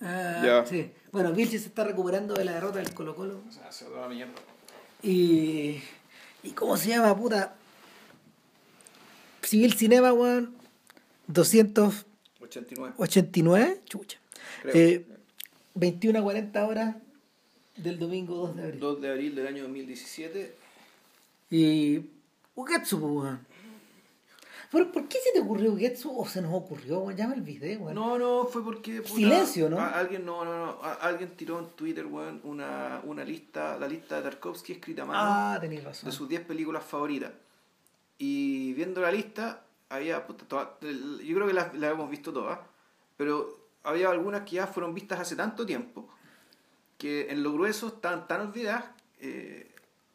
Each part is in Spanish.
Ah, Ya. Sí. Bueno, Vilches se está recuperando de la derrota del Colo Colo. O sea, se va la mierda. Y. ¿Y cómo se llama, puta? Civil Cinema, weón. 289. 89. Chucha. Creo. Eh, 21 a 40 horas del domingo 2 de abril. 2 de abril del año 2017. Y. Ugetsu, pues, weón. Pero, ¿por qué se te ocurrió Ugetsu o se nos ocurrió? Llama el video, weón. No, no, fue porque. puta, Silencio, ¿no? alguien, no, no, no. alguien tiró en Twitter, weón, una, una lista, la lista de Tarkovsky escrita a mano ah, tenéis razón. de sus 10 películas favoritas. Y viendo la lista, había. puta, el- yo creo que las, las hemos visto todas, pero había algunas que ya fueron vistas hace tanto tiempo que en lo grueso están tan olvidadas eh,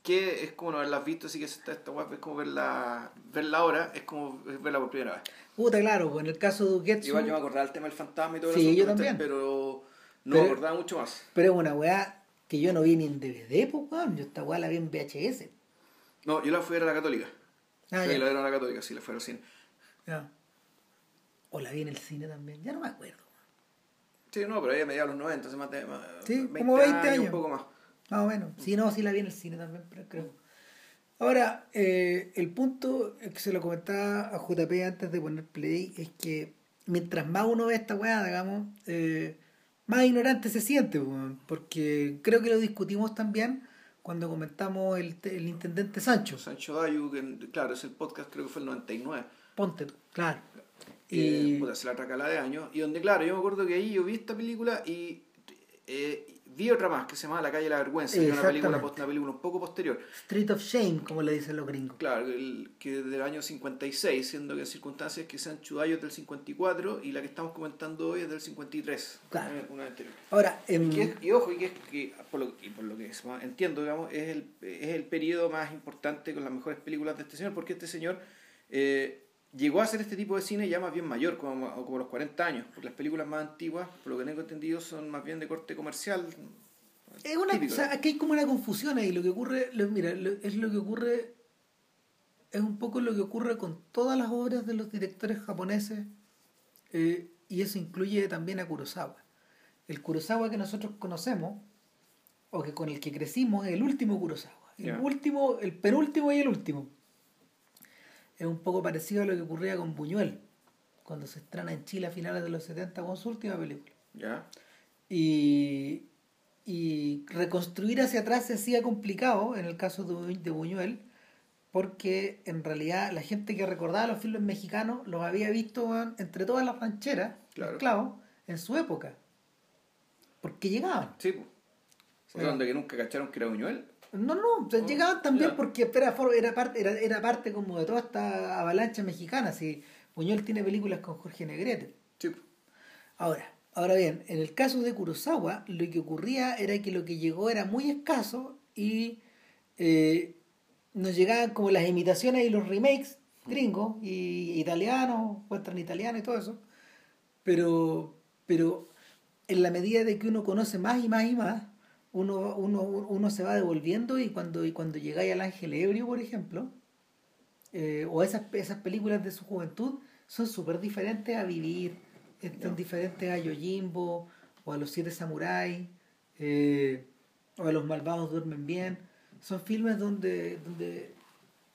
que es como no haberlas visto, así que esta, esta weá es como verla, verla ahora, es como verla por primera vez. Puta, claro, pues en el caso de Ugetsu. Igual yo me acordaba del tema del fantasma y todo Sí, eso, también. pero no Pero- me acordaba mucho más. Pero es una weá que yo no vi ni en DVD, pues, weón. Yo esta weá la vi en VHS. No, yo la fui a la católica. Ah, sí, ya. la la católica, sí, la fui al cine. Ya. O la vi en el cine también, ya no me acuerdo. Sí, no, pero ahí a mediados de los 90, hace más de más- Sí, como 20 años. Un poco más. Más o menos. Sí, no, sí la vi en el cine también, pero creo. Ahora, eh, el punto que se lo comentaba a JP antes de poner play es que mientras más uno ve esta weá, digamos, eh, más ignorante se siente, porque creo que lo discutimos también cuando comentamos el, el intendente Sancho. Sancho Dayu, que claro, es el podcast, creo que fue el 99. Ponte, claro. Y Y puta, se la tracala de años. Y donde, claro, yo me acuerdo que ahí yo vi esta película y eh, vi otra más que se llama La calle de la vergüenza, que es una película, una película un poco posterior. Street of Shame, como le dicen los gringos. Claro, el, que del año 56, siendo que circunstancias que Sancho Dayu es del 54 y la que estamos comentando hoy es del 53. Claro. Una, anterior. Ahora, em, Y, que es- y ojo, y que, es- que por, lo, y por lo que es entiendo, digamos, es el, es el periodo más importante con las mejores películas de este señor, porque este señor eh, llegó a hacer este tipo de cine ya más bien mayor, como, como los 40 años, porque las películas más antiguas, por lo que tengo entendido, son más bien de corte comercial. Es una, Típico, o sea, aquí hay como una confusión ahí. Lo que ocurre, lo- mira, lo- es lo que ocurre, es un poco lo que ocurre con todas las obras de los directores japoneses, eh, y eso incluye también a Kurosawa. El Kurosawa que nosotros conocemos, o que con el que crecimos, es el último Kurosawa. El último, el penúltimo y el último. Es un poco parecido a lo que ocurría con Buñuel, cuando se estrena en Chile a finales de los 70 con su última película. ¿Ya? Y, y reconstruir hacia atrás se hacía complicado en el caso de, Bu- de Buñuel, porque en realidad la gente que recordaba los filmes mexicanos los había visto entre todas las rancheras, Claro. esclavos, en su época. Porque llegaban. Sí, pues. Bueno. Donde que nunca cacharon que era Buñuel. No, no, o sea, Oh, llegaban también ya. porque era, era, parte, era, era parte como de toda esta avalancha mexicana. Si Buñuel tiene películas con Jorge Negrete. Sí. Ahora, ahora bien, en el caso de Kurosawa, lo que ocurría era que lo que llegó era muy escaso y eh, nos llegaban como las imitaciones y los remakes gringos y italianos, western italiano y todo eso. Pero, pero en la medida de que uno conoce más y más y más, uno, uno, uno se va devolviendo y cuando, y cuando llegáis al Ángel Ebrio, por ejemplo, eh, o esas, esas películas de su juventud, son súper diferentes a vivir, están diferentes a Yojimbo, o a los Siete Samuráis, eh, o a los Malvados Duermen Bien. Son filmes donde, donde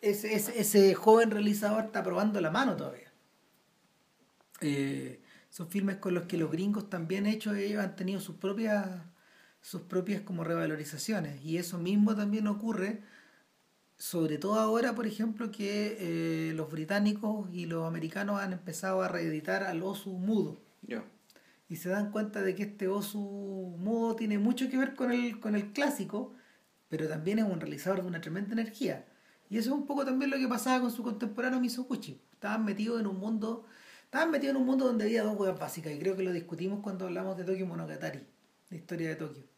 ese, ese, ese joven realizador está probando la mano todavía. Eh, son filmes con los que los gringos también hechos ellos han tenido sus propias sus propias como revalorizaciones y eso mismo también ocurre sobre todo ahora por ejemplo que eh, los británicos y los americanos han empezado a reeditar al osu mudo y se dan cuenta de que este osu mudo tiene mucho que ver con el, con el clásico, pero también es un realizador de una tremenda energía. Y eso es un poco también lo que pasaba con su contemporáneo Misoguchi. Estaban metidos en un mundo, estaban metidos en un mundo donde había dos huevas básicas, y creo que lo discutimos cuando hablamos de Tokyo Monogatari, la historia de Tokio.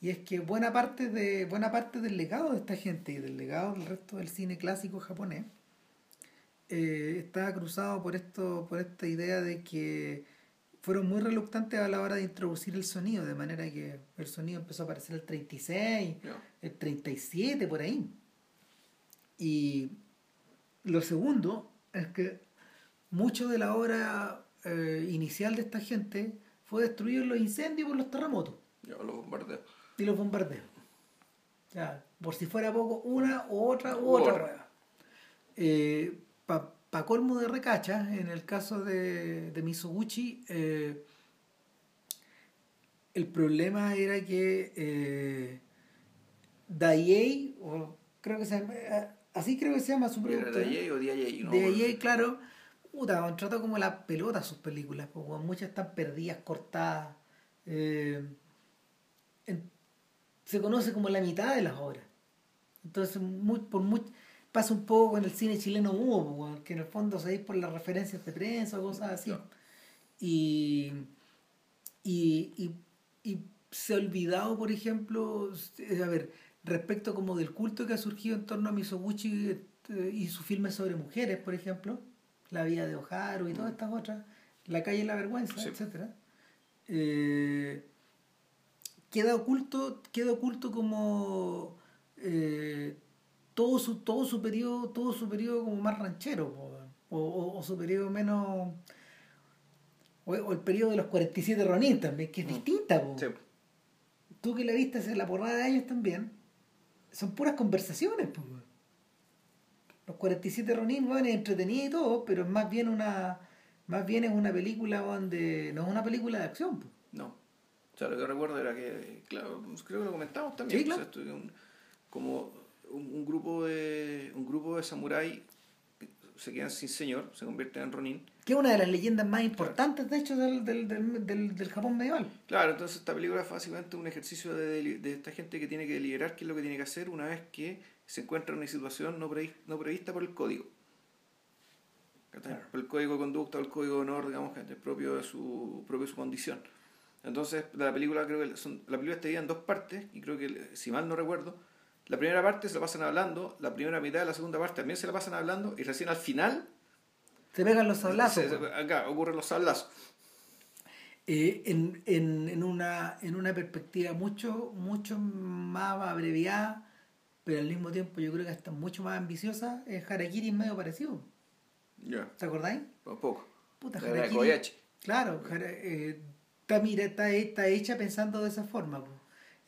Y es que buena parte de, buena parte del legado de esta gente y del legado del resto del cine clásico japonés eh, estaba cruzado por esto, por esta idea de que fueron muy reluctantes a la hora de introducir el sonido, de manera que el sonido empezó a aparecer el 36, Ya. el 37, por ahí. Y lo segundo es que mucho de la obra eh, inicial de esta gente fue destruido en los incendios y por los terremotos los. Y los bombardeos. Ya, por si fuera poco, una u otra u otra hueá. Eh, Para colmo de recacha, en el caso de, de Mizoguchi, eh, el problema era que eh, Daiei, o creo que se llama, eh, así creo que se llama su ¿Era productora. de EA o EA? No, ahí, claro, puta, han tratado como la pelota sus películas, porque muchas están perdidas, cortadas. eh, en- se conoce como la mitad de las obras. Entonces, muy, por muy, pasa un poco con el cine chileno weón, que en el fondo se por las referencias de prensa o cosas así. Y, y, y, y se ha olvidado, por ejemplo, eh, a ver, respecto como del culto que ha surgido en torno a Misoguchi eh, y sus filmes sobre mujeres, por ejemplo, La vida de Oharu y todas estas otras, La calle y la vergüenza, Sí. etcétera. Eh, queda oculto, queda oculto como eh, todo su, todo su periodo, todo su periodo como más ranchero, po, o, o, o su periodo menos o, o el periodo de los 47 Ronin también, que es Mm. distinta, po. Sí. Tú que la viste hace la porrada de años también, son puras conversaciones, po. Los 47 Ronin, bueno, es entretenida y todo, pero es más bien una más bien es una película donde no es una película de acción, po. No. Sea, lo que recuerdo era que, claro, creo que lo comentamos también. Sí, claro. O sea, un- como un, un grupo de un grupo de samurái se quedan sin señor, se convierten en Ronin. que es una de las leyendas más importantes, de hecho, del, del, del, del, Japón medieval. Claro, entonces esta película es básicamente un ejercicio de, de esta gente que tiene que deliberar qué es lo que tiene que hacer una vez que se encuentra en una situación no, previ- no prevista por el código. Claro. Por el código de conducta el código de honor, digamos, que es propio de su, propio de su condición. Entonces, la película creo que son, la película está dividida en dos partes, y creo que, si mal no recuerdo, la primera parte se la pasan hablando, la primera mitad de la segunda parte también se la pasan hablando, y recién al final, Se pegan los sablazos. se- po. acá ocurren los sablazos. Eh, en, en, en, una, en una perspectiva mucho, mucho más abreviada, pero al mismo tiempo yo creo que hasta mucho más ambiciosa, es Harakiri es medio parecido. Ya, ¿Te acordáis? un poco. Puta, Harakiri. Claro, eh, está, mira, está, está hecha pensando de esa forma.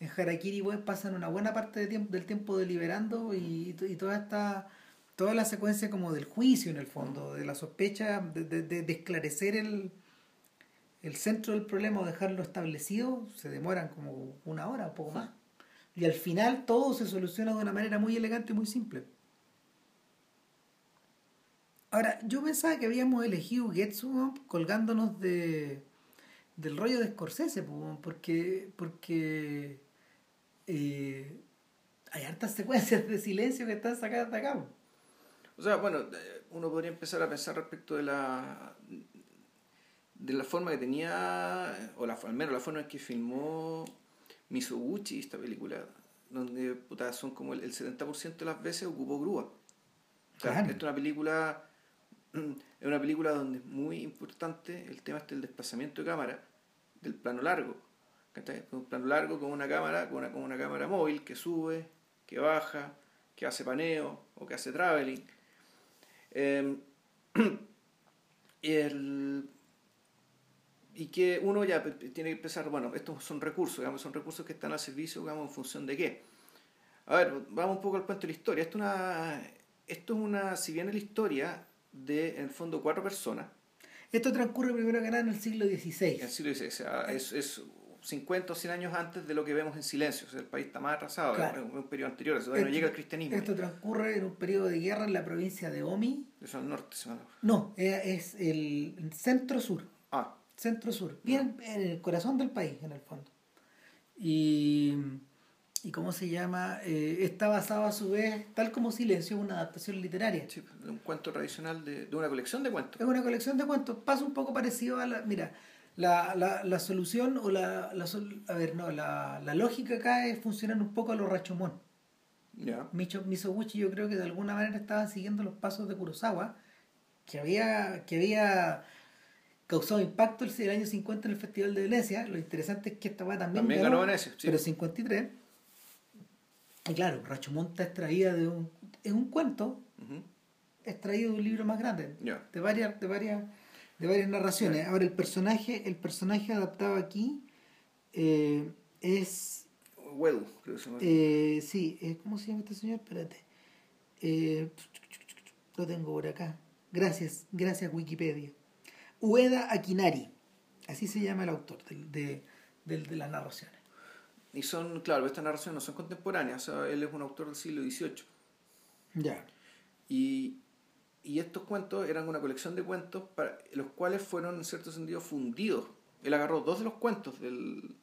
En Harakiri pues, pasan una buena parte tiempo, del tiempo deliberando y, y toda esta toda la secuencia como del juicio en el fondo, de la sospecha, de, de- esclarecer el, el centro del problema o dejarlo establecido, se demoran como una hora o poco más. Y al final todo se soluciona de una manera muy elegante y muy simple. Ahora, yo pensaba que habíamos elegido Getsu ¿no? colgándonos de del rollo de Scorsese, po, porque porque eh, hay hartas secuencias de silencio que están sacadas de acá. O sea, bueno, eh, uno podría empezar a pensar respecto de la de la forma que tenía, o la, al menos la forma en que filmó Misoguchi esta película, donde puta, son como el, el 70% de las veces ocupó grúa. O sea, Claro. esta es una película es una película donde es muy importante el tema este del desplazamiento de cámara, del plano largo. ¿cachai? Un plano largo con una cámara, con una, con una cámara móvil que sube, que baja, que hace paneo o que hace traveling. Y, el- y que uno ya tiene que empezar, bueno, estos son recursos, digamos, son recursos que están al servicio, digamos, en función de qué. A ver, vamos un poco al cuento de la historia. Esto es una, esto es una si bien es la historia de, en el fondo, cuatro personas, Esto transcurre primero que nada en el siglo XVI. en el siglo XVI, o sea, es, es 50 o 100 años antes de lo que vemos en silencio, o sea, el país está más atrasado, Claro. es un periodo anterior, o sea, todavía no Esto- llega el cristianismo, Esto transcurre en un periodo de guerra en la provincia de Omi. eso al norte. se llama. No, eh, es el centro-sur. Ah, Centro-sur. Bien en el corazón del país, en el fondo. Y, y ¿cómo se llama? Eh, está basado a su vez, tal como Silencio, en una adaptación literaria. sí, de un cuento tradicional, de, de una colección de cuentos. Es una colección de cuentos. Pasa un poco parecido a la. Mira, la, la, la solución o la, la. sol- A ver, no, la, la lógica acá es funcionar un poco a lo Rachomón. Ya. Micho Misoguchi yo creo que de alguna manera estaba siguiendo los pasos de Kurosawa, que había, que había causado impacto el, el año 50 en el Festival de Venecia. Lo interesante es que esta weá también, También ganó Venecia, sí. pero 53. Y claro, está extraída de un, es un cuento Ujú. extraído de un libro más grande, de varias, de varias, de varias narraciones. Ahora el personaje, el personaje adaptado aquí eh, es Weddle, creo que se llama. eh, sí, eh, ¿cómo se llama este señor? Espérate. Eh, lo tengo por acá. Gracias, gracias Wikipedia. Ueda Akinari, así se llama el autor del- de, del- de las narraciones. Y son, claro, estas narraciones no son contemporáneas, o sea, él es un autor del siglo XVIII. Ya. Y, y estos cuentos eran una colección de cuentos para, los cuales fueron en cierto sentido fundidos. Él agarró dos de los cuentos del,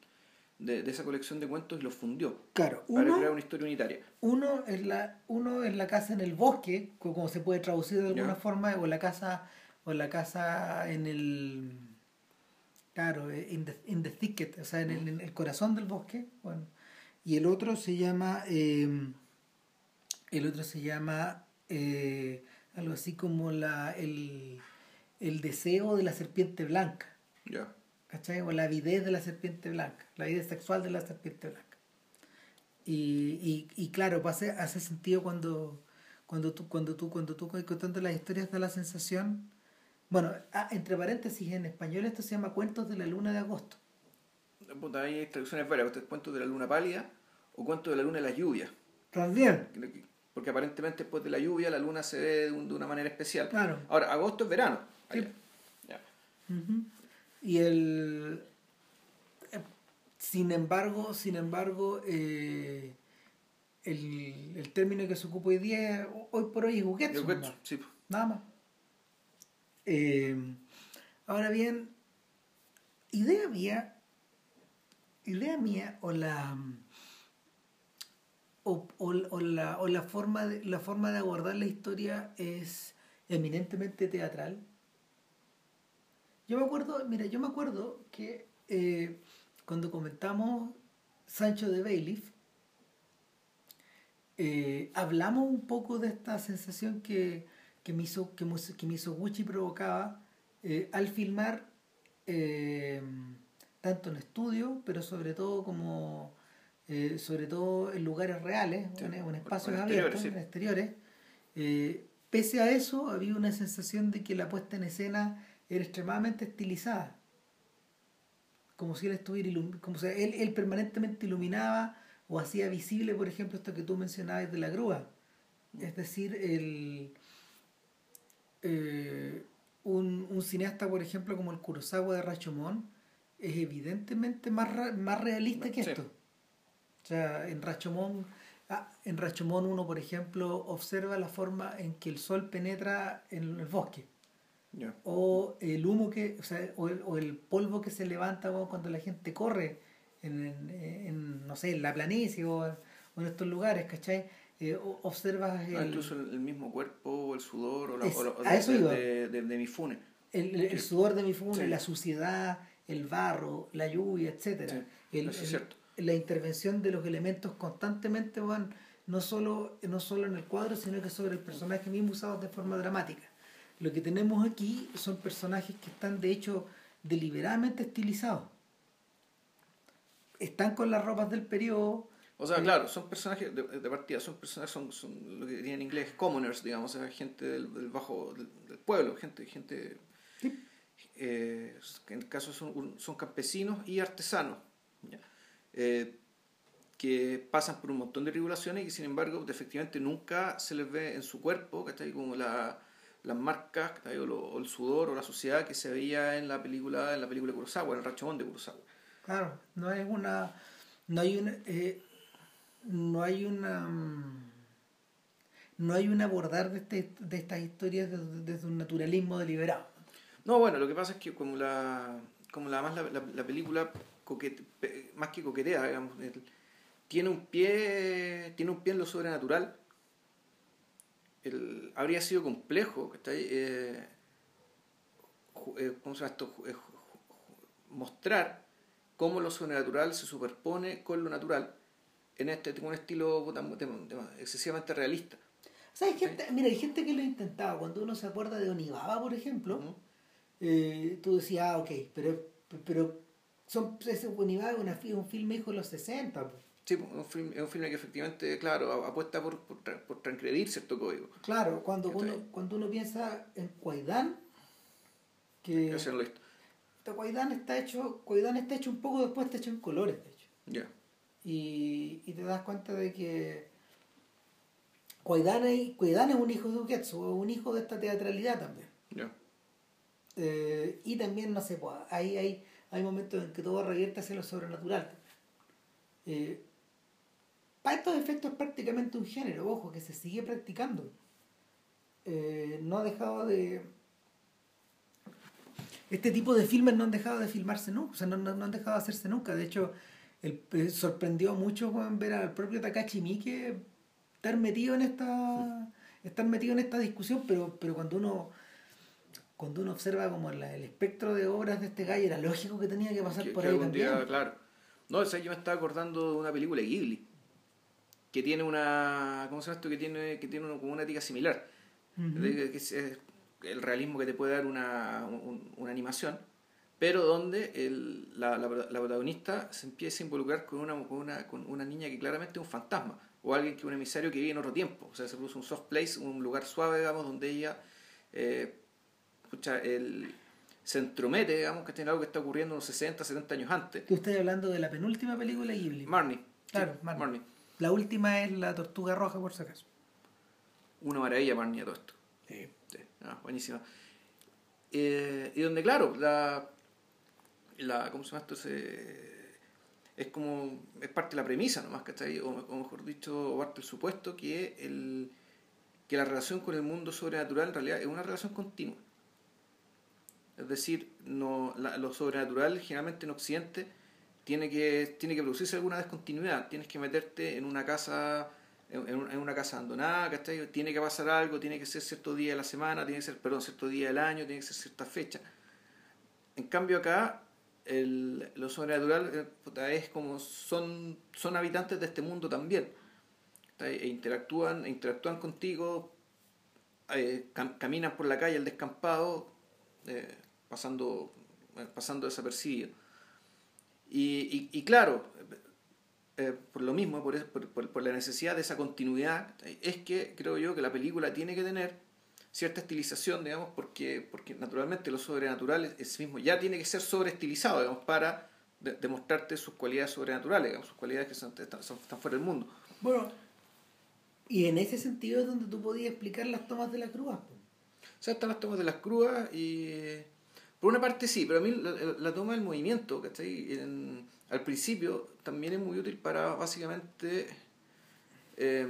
de, de esa colección de cuentos y los fundió Claro, para uno, crear una historia unitaria. uno, es la, uno es la casa en el bosque, co- como se puede traducir de alguna forma, o la casa, o la casa en el claro, eh, in the, in the thicket, o sea, en el, en el corazón del bosque. Bueno. Y el otro se llama eh, el otro se llama eh, algo así como la el, el deseo de la serpiente blanca. Ya. ¿cachai? O la avidez de la serpiente blanca, la avidez sexual de la serpiente blanca. Y, y, y claro, pues hace, hace sentido cuando, cuando tú, cuando tú, cuando tú contando las historias da la sensación. Bueno, ah, entre paréntesis, en español esto se llama Cuentos de la Luna de Agosto. Puta, hay traducciones varias, cuentos de la luna pálida o cuentos de la luna de las lluvias. También. Porque aparentemente después de la lluvia la luna se ve de, un- de una manera especial. Claro. Ahora, agosto es verano. Sí. Ujú. Y el eh, sin embargo, sin embargo, eh, el, el término que se ocupa hoy día, hoy por hoy es po. nada más. Eh, ahora bien, idea mía, idea mía o la o, la, o la forma de, la forma de abordar la historia es eminentemente teatral. Yo me acuerdo, mira, yo me acuerdo que eh, cuando comentamos Sancho de Bailiff, eh, hablamos un poco de esta sensación que, que, Miso, que, que Misoguchi provocaba eh, al filmar eh, tanto en estudio, pero sobre todo como eh, sobre todo en lugares reales, Sí, en, en espacios exteriores, abiertos, sí. en exteriores. Pese a eso, había una sensación de que la puesta en escena era extremadamente estilizada. Como si él estuviera como si él, él permanentemente iluminaba o hacía visible, por ejemplo, esto que tú mencionabas de la grúa. Es decir, el, eh, un, un cineasta, por ejemplo, como el Kurosawa de Rashomon, es evidentemente más, más realista que esto. O sea, en Rashomon, ah, en Rashomon uno, por ejemplo, observa la forma en que el sol penetra en el bosque. O el humo que, o sea, o el, o el polvo que se levanta cuando la gente corre en, en- en, no sé, en la planicie o, o en estos lugares, ¿cachai? Eh, observas el, incluso el, mismo cuerpo, o el sudor, o la, Es- o la- o a de, eso de, iba. de, de- de Mifune. el, el- el sudor de mi fune, Sí. la suciedad, el barro, la lluvia, etcétera. Sí, eso es cierto. la intervención de los elementos constantemente van no solo, no solo en el cuadro, sino que sobre el personaje mismo usados de forma dramática. Lo que tenemos aquí son personajes que están de hecho deliberadamente estilizados. Están con las ropas del periodo. O sea, Eh, claro, son personajes de, de partida, son personajes, son, son lo que diría en inglés commoners, digamos, o sea, gente del, del bajo, del, del pueblo, gente, gente Sí. eh, en el caso son, son campesinos y artesanos, ¿ya? Eh, que pasan por un montón de regulaciones y que sin embargo efectivamente nunca se les ve en su cuerpo, ¿cachai? como la, las marcas o, lo- o el sudor o la suciedad que se veía en la película en la película de Kurosawa, en el Rashomon de Kurosawa. Claro, no es una. No hay una. eh, no hay una. mm, No hay un abordar de, este, de estas historias desde, un naturalismo deliberado. No, bueno, lo que pasa es que como la, como la más la, la, la película coquete- más que coquetea, digamos, tiene un pie, tiene un pie en lo sobrenatural. El, habría sido complejo, ¿cachai? Eh, eh, ¿cómo se esto? Eh, mostrar cómo lo sobrenatural se superpone con lo natural en este con un estilo puta, excesivamente realista. O sea, hay gente, mira, hay gente que lo ha intentado. Cuando uno se acuerda de Onibaba, por ejemplo, Ujú. eh, tú decías, ah, ok, pero, pero son, ese Onibaba es un filme hijo de los 60. po. Sí, pues, es un filme, es un filme que efectivamente, claro, apuesta por, por, por transgredir cierto código. Claro, cuando uno, cuando uno piensa en Cuaidán, Que visto. este está hecho, Guaidán está hecho un poco después, está hecho en colores, de hecho. Ya. Y, y te das cuenta de que Guaidán es, un hijo de Uketsu, un hijo de esta teatralidad también. Eh, y también, no sé, pues, hay, hay, hay momentos en que todo revierte hacia lo sobrenatural. Eh, para estos efectos es prácticamente un género, ojo, que se sigue practicando. Eh, no ha dejado de... Este tipo de filmes no han dejado de filmarse nunca, o sea, no, no, no han dejado de hacerse nunca. De hecho, el, eh, sorprendió mucho weón, ver al propio Takashi Miike estar metido en esta estar metido en esta discusión, pero, pero cuando uno cuando uno observa como la- el espectro de obras de este gallo, era lógico que tenía que pasar Que- por que ahí también. día, claro. No, o sea, yo me estaba acordando de una película de Ghibli. Que tiene una. ¿Cómo se llama esto? Que tiene, que tiene una, como una ética similar. De que- es, el realismo que te puede dar una, un- una animación. Pero donde el, la, la, la protagonista se empieza a involucrar con una, con, una, con una niña que claramente es un fantasma. O alguien que es un emisario que vive en otro tiempo. O sea, se produce un soft place, un lugar suave, digamos, donde ella. eh, pucha, el, se entromete, digamos, que tiene algo que está ocurriendo unos 60, 70 años antes. Tú estás hablando de la penúltima película de Ghibli. Marnie. Claro, Sí, Marnie. La última es La Tortuga Roja, por si acaso. Una maravilla, Marnie, a todo esto. Sí. Sí, ah, buenísima. Eh, y donde, claro, la, la. ¿Cómo se llama esto? Se- es como. Es parte de la premisa nomás, ¿cachai? O, o mejor dicho, o parte del supuesto que, el, que la relación con el mundo sobrenatural en realidad es una relación continua. Es decir, no, la- lo sobrenatural generalmente en Occidente tiene que, tiene que producirse alguna descontinuidad. Tienes que meterte en una casa en, en un- en una casa abandonada, ¿cachai? Tiene que pasar algo, tiene que ser cierto día de la semana, tiene que ser, perdón, cierto día del año, tiene que ser cierta fecha. En cambio acá, el, lo sobrenatural eh, es como son, son habitantes de este mundo también. E interactúan, interactúan contigo, eh, cam- caminan por la calle al descampado, eh, pasando, eh, pasando desapercibido. Y, y, claro, por lo mismo, por, por- por la necesidad de esa continuidad, es que creo yo que la película tiene que tener cierta estilización, digamos, porque, porque naturalmente lo sobrenatural es mismo ya tiene que ser sobreestilizado, digamos, para de- demostrarte sus cualidades sobrenaturales, digamos, sus cualidades que son, están, son- están fuera del mundo. Bueno, y en ese sentido es donde tú podías explicar las tomas de la cruz. po. O sea, están las tomas de las crúas y... Por una parte sí, pero a mí la, la toma del movimiento, ¿cachai? En- al principio también es muy útil para básicamente... eh,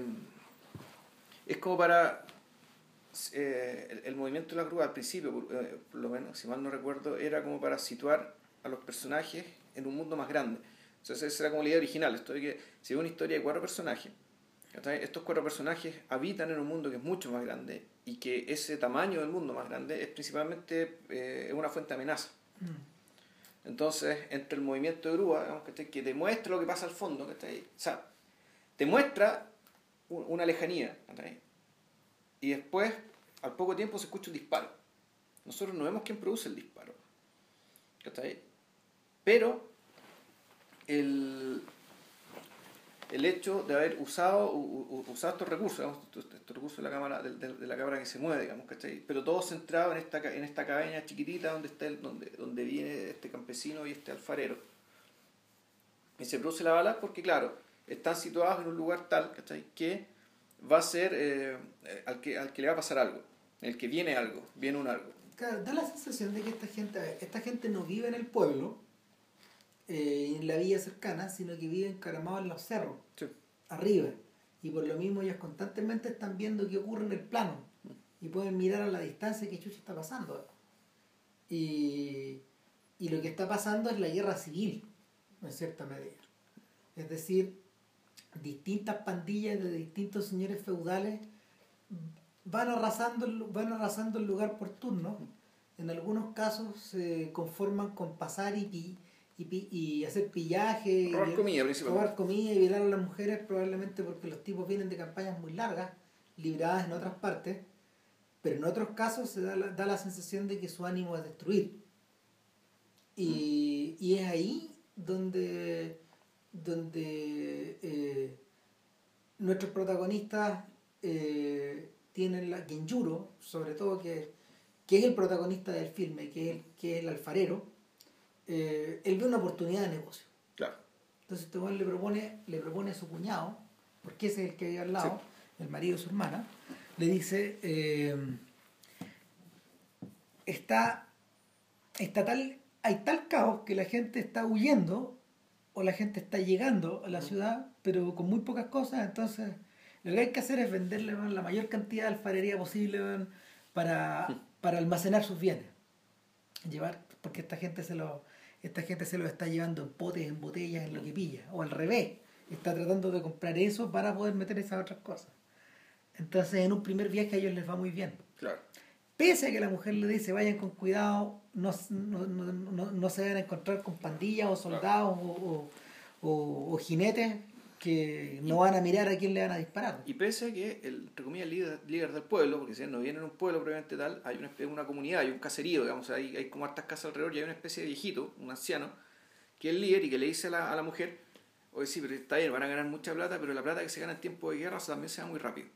es como para... eh, el, el movimiento de la cruz al principio, por, eh, por lo menos, si mal no recuerdo, era como para situar a los personajes en un mundo más grande. Entonces esa era como la idea original, esto de que si ve una historia de cuatro personajes, estos cuatro personajes habitan en un mundo que es mucho más grande y que ese tamaño del mundo más grande es principalmente eh, una fuente de amenaza. Entonces, entre el movimiento de grúa, digamos, que te muestra lo que pasa al fondo, ¿cachai? o sea, te muestra una lejanía, ¿cachai? Y después, al poco tiempo, se escucha un disparo. Nosotros no vemos quién produce el disparo. ¿cachai? Pero el, el hecho de haber usado, u- u- usado estos recursos, digamos, estos, recursos de la cámara, de, de- la cámara que se mueve, digamos, ¿cachai? Pero todo centrado en esta, en esta cabaña chiquitita donde está donde, donde viene este campesino y este alfarero. Y se produce la bala porque, claro, están situados en un lugar tal, ¿cachai? Que va a ser eh, eh, al, que, al que le va a pasar algo, el que viene algo, viene un algo. Claro, da la sensación de que esta gente, ver, esta gente no vive en el pueblo, eh, en la villa cercana, sino que vive encaramados en los cerros, Sí. arriba. Y por lo mismo ellos constantemente están viendo qué ocurre en el plano. Y pueden mirar a la distancia qué chucha está pasando. Y, y lo que está pasando es la guerra civil, en cierta medida. Es decir, distintas pandillas de distintos señores feudales van arrasando, el- van arrasando el lugar por turno. En algunos casos se conforman con pasar y, pi- y, y hacer pillaje. Robar comida, robar comida y violar a las mujeres, probablemente porque los tipos vienen de campañas muy largas, libradas en otras partes. Pero en otros casos se da la, da la sensación de que su ánimo es destruir. Y, y es ahí donde, donde eh, nuestros protagonistas eh, tienen la Genjuro, sobre todo que, que es el protagonista del filme, que es el, que es el alfarero, eh, él ve una oportunidad de negocio. Claro. Entonces este le propone, le propone a su cuñado, porque ese es el que vive al lado, el marido de su hermana, le dice, está, está tal, hay tal caos que la gente está huyendo o la gente está llegando a la ciudad, pero con muy pocas cosas, entonces lo que hay que hacer es venderle la mayor cantidad de alfarería posible para, para almacenar sus bienes. Llevar, porque esta gente se lo, esta gente se lo está llevando en potes, en botellas, en lo que pilla, o al revés, está tratando de comprar eso para poder meter esas otras cosas. Entonces en un primer viaje a ellos les va muy bien. Claro. Pese a que la mujer le dice vayan con cuidado, no, no, no, se van a encontrar con pandillas o soldados o, o, o- jinetes que no van a mirar a quién le van a disparar. Y pese a que el, entre comillas, líder, líder del pueblo, porque si no viene en un pueblo propiamente tal, hay una, especie- una comunidad, hay un caserío, digamos, hay, hay como hartas casas alrededor y hay una especie de viejito, un anciano, que es el líder y que le dice a la, a la mujer, oye sí, pero está bien, van a ganar mucha plata, pero la plata que se gana en tiempo de guerra también se da muy rápido.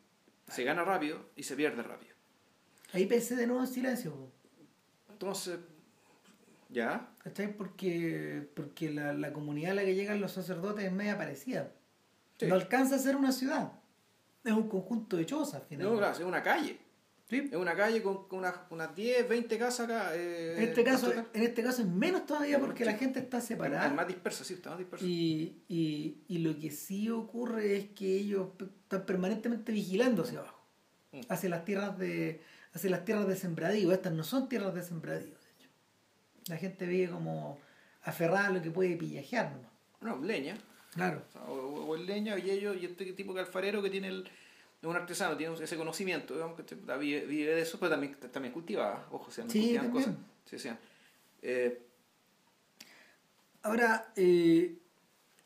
Se gana rápido y se pierde rápido. Ahí pensé de nuevo en silencio, Entonces, ya, ¿cachai? Porque, porque la, la comunidad a la que llegan los sacerdotes es media parecida. Sí. No alcanza a ser una ciudad. Es un conjunto de chozas, no, finalmente. claro, es una calle. Sí. Es una calle con, con unas, unas 10, 20 casas acá. eh, En este caso, en este caso es menos todavía porque la gente está Es separada. más disperso, sí, está más disperso. Y, y, y lo que sí ocurre es que ellos están permanentemente vigilando hacia abajo, Mm. hacia las tierras de hacia las tierras de sembradío. Estas no son tierras de sembradío, de hecho. La gente vive como aferrada a lo que puede pillajear nomás. No, leña. Claro. O, o- o el leña y ellos y este tipo de alfarero que tiene el es un artesano tiene ese conocimiento digamos que vive, vive de eso pero también también cultiva ojo o sea no Sí, cosas sí, sí. Eh, Ahora, eh,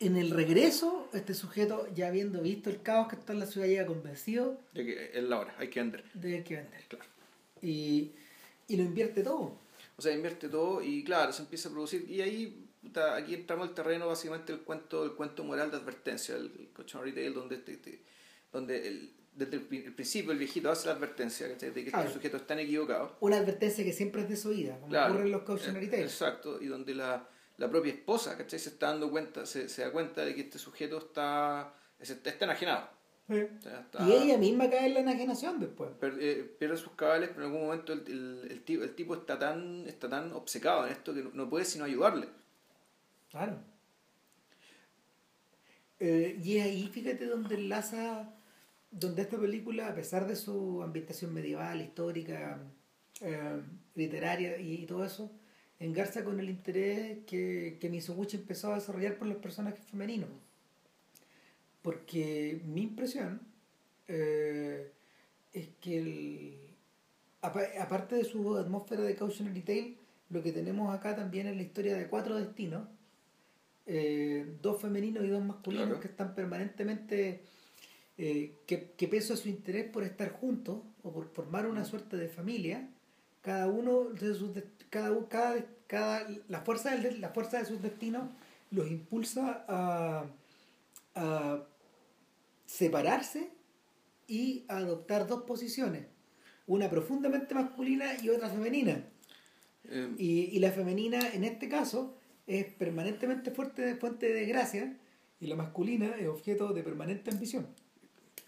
en el regreso, este sujeto, ya habiendo visto el caos que está en la ciudad, llega convencido ya que es la hora hay que vender de que hay que vender. claro Y, y lo invierte todo. o sea invierte todo y claro se empieza a producir y ahí puta, aquí entramos al terreno básicamente el cuento el cuento moral de advertencia el, el cochon retail donde este- este- donde el, desde el, el principio el viejito hace la advertencia de que estos sujetos están equivocados Una advertencia que siempre es desoída, como Claro. ocurre en los cautionary Eh, tales. Exacto, y donde la, la propia esposa, ¿cachai? Se está dando cuenta, se, se da cuenta de que este sujeto está, está enajenado. Está- Y ella misma cae en la enajenación después. eh, pierde sus cabales, pero en algún momento el, el, el tipo, el tipo está tan está tan obcecado en esto que no, no puede sino ayudarle. Claro. Eh, y es ahí, fíjate, donde enlaza, donde esta película, a pesar de su ambientación medieval, histórica, eh, literaria y, todo eso, engarza con el interés que, que Mizoguchi empezó a desarrollar por los personajes femeninos. Porque mi impresión eh, es que el, apa- aparte de su atmósfera de cautionary tale, lo que tenemos acá también es la historia de cuatro destinos, eh, dos femeninos y dos masculinos Claro. que están permanentemente, eh, que, que peso a su interés por estar juntos o por formar una suerte de familia, cada uno de sus cada, cada, cada la fuerza del, de- la fuerza de sus destinos los impulsa a, a separarse y a adoptar dos posiciones, una profundamente masculina y otra femenina. Eh, Y, y la femenina, en este caso, es permanentemente fuerte de fuente de desgracia y la masculina es objeto de permanente ambición.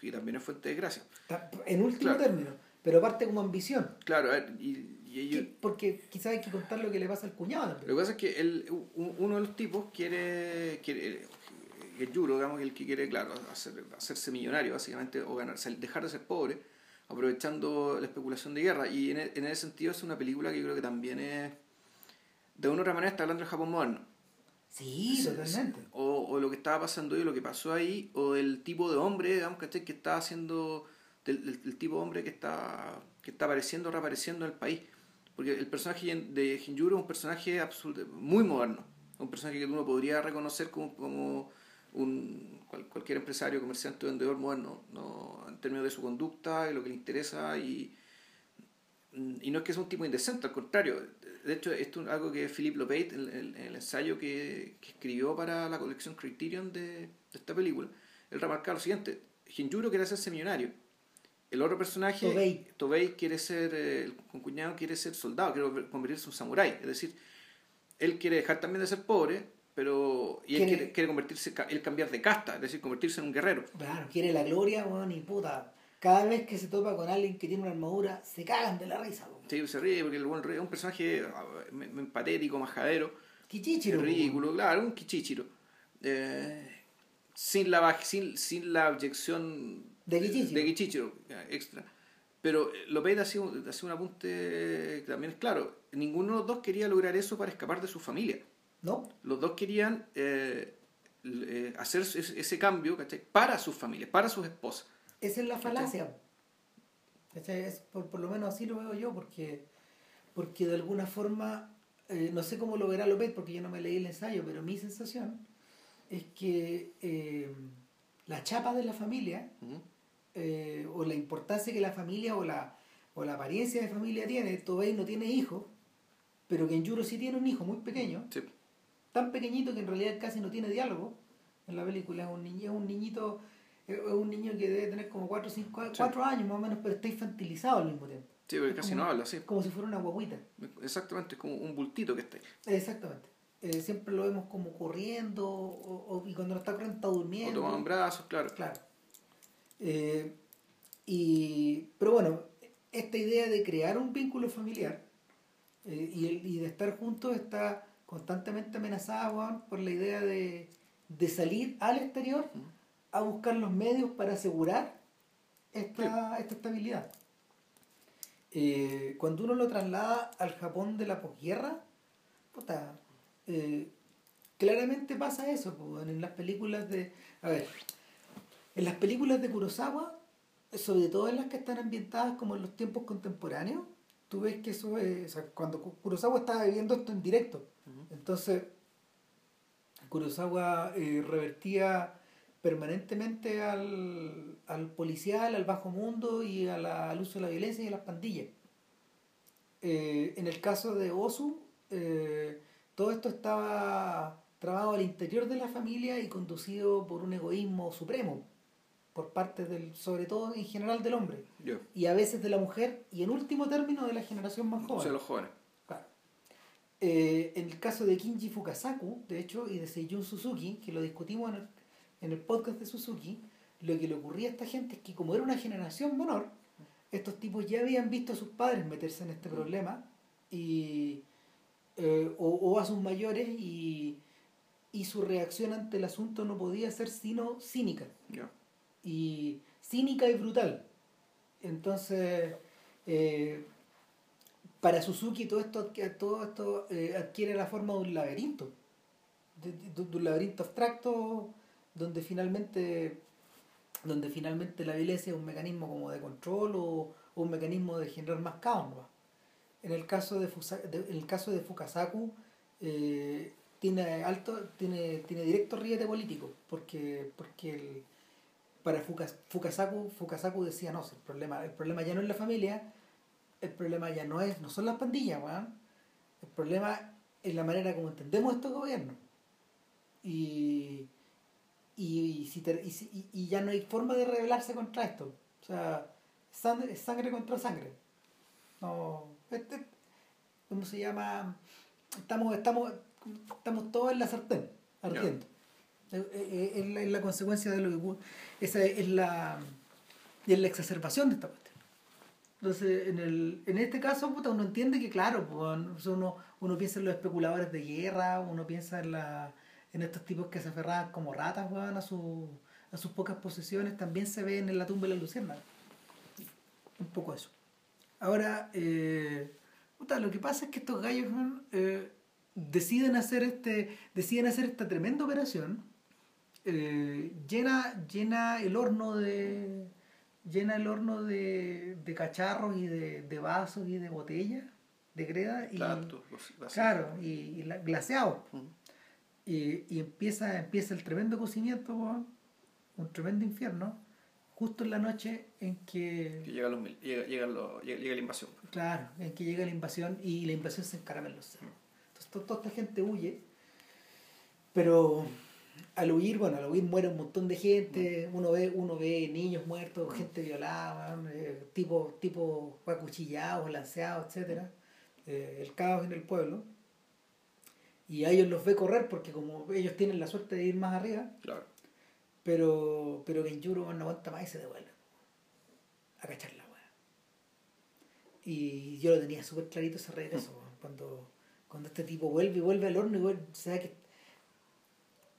y también es fuente de gracia. Ta- En último Claro. término, pero parte como ambición. Claro, y, y ellos... Que- Porque quizás hay que contar lo que le pasa al cuñado Lo también. que pasa es que el, uno de los tipos quiere, quiere el Yuro, digamos, el que quiere, claro, hacer, hacerse millonario, básicamente, o ganar, dejar de ser pobre, aprovechando la especulación de guerra. Y en, e- en ese sentido es una película que yo creo que también es, de una u otra manera, está hablando del Japón moderno. Sí, totalmente. O, o lo que estaba pasando ahí, lo que pasó ahí, o el tipo de hombre, digamos, ¿cachai? que está haciendo, del, del- del tipo de hombre que está, que está apareciendo, reapareciendo en el país. Porque el personaje de Hinjuro es un personaje absoluto, muy moderno, un personaje que uno podría reconocer como, como un, cual- cualquier empresario, comerciante o vendedor moderno, ¿no? en términos de su conducta y lo que le interesa y, y no es que sea un tipo indecente, al contrario. De hecho, esto es algo que Philippe Lopate, en, en- en el ensayo que, que escribió para la colección Criterion de, de esta película, él remarcaba lo siguiente, Hinjuro quiere hacerse millonario el otro personaje, Tobey. Tobey quiere ser, eh, el concuñado quiere ser soldado, quiere convertirse en un samurái. Es decir, él quiere dejar también de ser pobre, pero y él Quiere- quiere, convertirse, él cambiar de casta, es decir, convertirse en un guerrero. Claro, quiere la gloria, weón, y puta. Cada vez que se topa con alguien que tiene una armadura, se cagan de la risa, weón. Sí, se ríe porque el buen ríe, es un personaje ah, me- me- patético, majadero, Kichichiro, ridículo, claro, un quichichiro. Eh, sin, la, sin, sin la objeción De Kichichiro. de Kichichiro, ya, extra. Pero eh, López hace un, hace un apunte que también es claro. Ninguno de los dos quería lograr eso para escapar de su familia. ¿No? Los dos querían eh, eh, hacer ese, ese cambio ¿cachai? para sus familias, para sus esposas. Esa es la falacia. ¿Cachai? Es, por, por lo menos así lo veo yo, porque, porque de alguna forma, eh, no sé cómo lo verá López, porque yo no me leí el ensayo, pero mi sensación es que la chapa de la familia, o la importancia que la familia o la, o la apariencia de familia tiene, Tobey no tiene hijos, pero que en Yuro sí tiene un hijo muy pequeño, Sí. Tan pequeñito que en realidad casi no tiene diálogo en la película. Es un, niño, es un niñito, es un niño que debe tener como 4 cinco, Sí. cuatro años más o menos, pero está infantilizado al mismo tiempo. Sí, porque Es casi como- no habla, sí. Como si fuera una guaguita. Exactamente, es como un bultito que está ahí. Exactamente. Eh, siempre lo vemos como corriendo, o, o- y cuando no está corriendo está O durmiendo. tomado en brazos, claro. Claro. Eh, y, pero bueno, esta idea de crear un vínculo familiar eh, y, el- y de estar juntos está constantemente amenazada weón, por la idea de, de salir al exterior a buscar los medios para asegurar esta, esta estabilidad. Eh, cuando uno lo traslada al Japón de la posguerra, puta, eh, claramente pasa eso, en las películas de... A ver, en las películas de Kurosawa, sobre todo en las que están ambientadas como en los tiempos contemporáneos, tú ves que eso es... O sea, cuando Ku- Kurosawa estaba viviendo esto en directo. Entonces Kurosawa eh, revertía permanentemente al, al policial, al bajo mundo y a la- al uso de la violencia y a las pandillas. Eh, en el caso de Osu, eh, todo esto estaba trabado al interior de la familia y conducido por un egoísmo supremo, por parte del, sobre todo en general del hombre, y a veces de la mujer, y en último término de la generación más O joven. sea, los jóvenes. Eh, en el caso de Kinji Fukasaku, de hecho, y de Seijun Suzuki, que lo discutimos en el, en el podcast de Suzuki, lo que le ocurría a esta gente es que como era una generación menor, estos tipos ya habían visto a sus padres meterse en este problema y eh, o, o a sus mayores y, y su reacción ante el asunto no podía ser sino cínica. Y cínica y brutal. Entonces, eh, para Suzuki todo esto, todo esto eh, adquiere la forma de un laberinto, de, un laberinto abstracto donde finalmente, donde finalmente la violencia es un mecanismo como de control o, un mecanismo de generar más caos. ¿no? En el caso de, Fusa- el caso de Fukasaku, eh, tiene alto, tiene, tiene directo riete político, porque, porque el, para Fukas- Fukasaku, Fukasaku decía, no, el problema, el problema ya no es la familia, el problema ya no es, no son las pandillas, weón. El problema es la manera como entendemos estos gobiernos. Y, y, si te- y, si- y- ya no hay forma de rebelarse contra esto. O sea, sangre, sangre contra sangre. No, este, ¿cómo se llama? Estamos, estamos, estamos todos en la sartén, ardiendo. Eh, Es, la, es la consecuencia de lo que. Esa es la, es la exacerbación de esta. Entonces, en, el, en este caso, puta, uno entiende que, claro, pues, uno, uno piensa en los especuladores de guerra, uno piensa en, la, en estos tipos que se aferraban como ratas weón, a, su, a sus pocas posesiones, también se ven en la tumba de la luciérnaga. Un poco eso. Ahora, eh, puta, lo que pasa es que estos gallos eh, deciden hacer este deciden hacer esta tremenda operación eh, llena llena el horno de llena el horno de, de cacharros y de, de vasos y de botellas de greda y las- claro y, y la- glaseados y, y empieza empieza el tremendo cocimiento un tremendo infierno justo en la noche en Que los mil- llega, los- llega, llega la invasión. Claro, en que llega la invasión y la invasión se encaramela en los cerros. Entonces to- toda esta gente huye, pero al huir, bueno, al huir muere un montón de gente, uno ve, uno ve niños muertos, gente violada, eh, tipo, tipo acuchillados, lanceados, etcétera, eh, el caos en el pueblo. Y a ellos los ve correr porque como ellos tienen la suerte de ir más arriba, Claro. pero, pero Genjuro no aguanta más y se devuelve a cachar la weá. Y yo lo tenía súper clarito ese regreso, weón, cuando, cuando este tipo vuelve y vuelve al horno y vuelve, se da que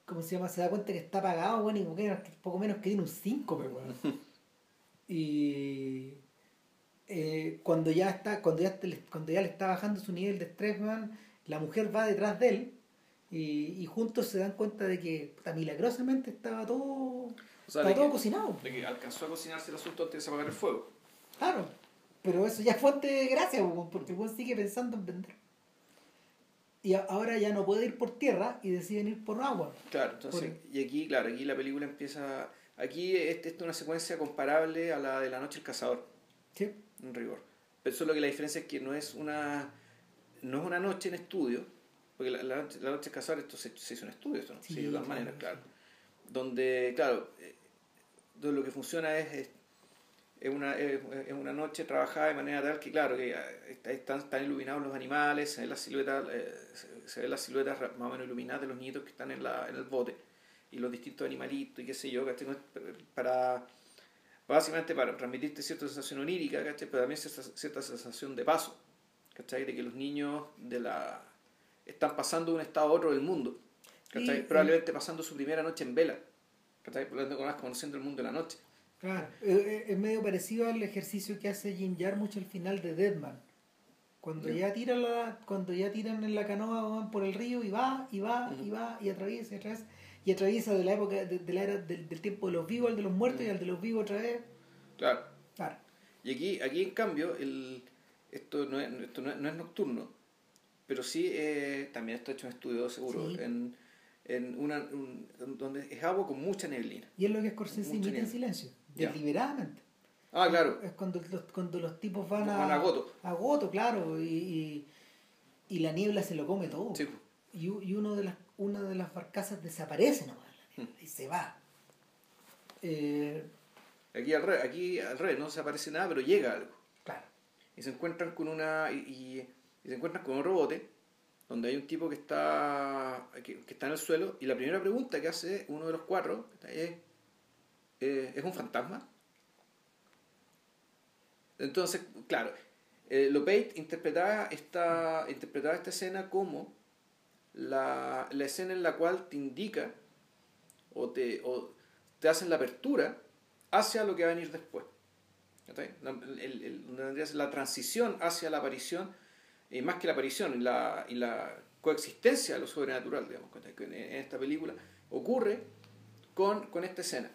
¿cómo se llama? Se da cuenta que está apagado, bueno, y poco menos, poco menos que tiene un 5, weón. Y eh, cuando ya está, cuando ya, cuando ya le está bajando su nivel de estrés, weón, la mujer va detrás de él y, y juntos se dan cuenta de que puta, milagrosamente estaba todo, O sea, estaba todo que, cocinado. de que alcanzó a cocinarse el asunto antes de apagar el fuego. Claro, pero eso ya es fuente de gracia, porque el sigue pensando en vender. Y ahora ya no puede ir por tierra y deciden ir por agua. Claro, entonces, Por- y aquí, claro, aquí la película empieza. Aquí esta es una secuencia comparable a la de La Noche del Cazador, ¿sí? en rigor. Pero solo que la diferencia es que no es una no es una noche en estudio, porque la, la, noche- la Noche del Cazador esto se, se hizo en estudio, esto, ¿no? Sí, Sí, de todas claro, maneras, claro. Donde, claro, eh, donde lo que funciona es, es, es una, es, es una noche trabajada de manera tal que, claro, que eh, está- están, están iluminados los animales, se ven las siluetas, eh, se, se ven las siluetas ra- más o menos iluminadas de los niñitos que están en, la, en el bote y los distintos animalitos y qué sé yo, ¿cachai? Para, básicamente para transmitirte cierta sensación onírica, ¿cachai? Pero también cierta, cierta sensación de paso, ¿cachai? De que los niños de la están pasando de un estado a otro del mundo, ¿cachai? Probablemente pasando su primera noche en vela, ¿cachai? Por lo tanto, más conociendo el mundo de la noche. Claro, eh, eh, es medio parecido al ejercicio que hace Jim Jarmusch al final de Deadman. Cuando Ya. ya tiran la, cuando ya tiran en la canoa van por el río y va, y va, y va, y atraviesa, y atraviesa, y atraviesa de la época, de, de la era del, del tiempo de los vivos al de los muertos y al de los vivos otra vez. Claro. Claro. Y aquí, aquí en cambio, el, esto, no es, esto no es, no es nocturno, pero sí eh, también está hecho en estudio, seguro, Sí. en, en una, un- donde es agua con mucha neblina. Y es lo que Scorsese imita en silencio. Deliberadamente. Ah, claro, Es cuando los, cuando los tipos van a, van a goto. a goto, claro, y, y, y la niebla se lo come todo. Sí. y, y uno de las, una de las barcazas desaparece nomás la niebla, y se va. Eh, Aquí al, revés, aquí al revés, no se aparece nada, pero llega algo. claro. Y se encuentran con una. Y, y- y se encuentran con un robote donde hay un tipo que está. Que, que está en el suelo. Y la primera pregunta que hace uno de los cuatro es. Eh, ¿Es un fantasma? Entonces, claro, eh, Lopate interpretaba esta, interpretaba esta escena como la, la escena en la cual te indica o te, o te hacen la apertura hacia lo que va a venir después. La, transición hacia la aparición, y más que la aparición, y la, y la coexistencia de lo sobrenatural, digamos, en esta película, ocurre con, con esta escena.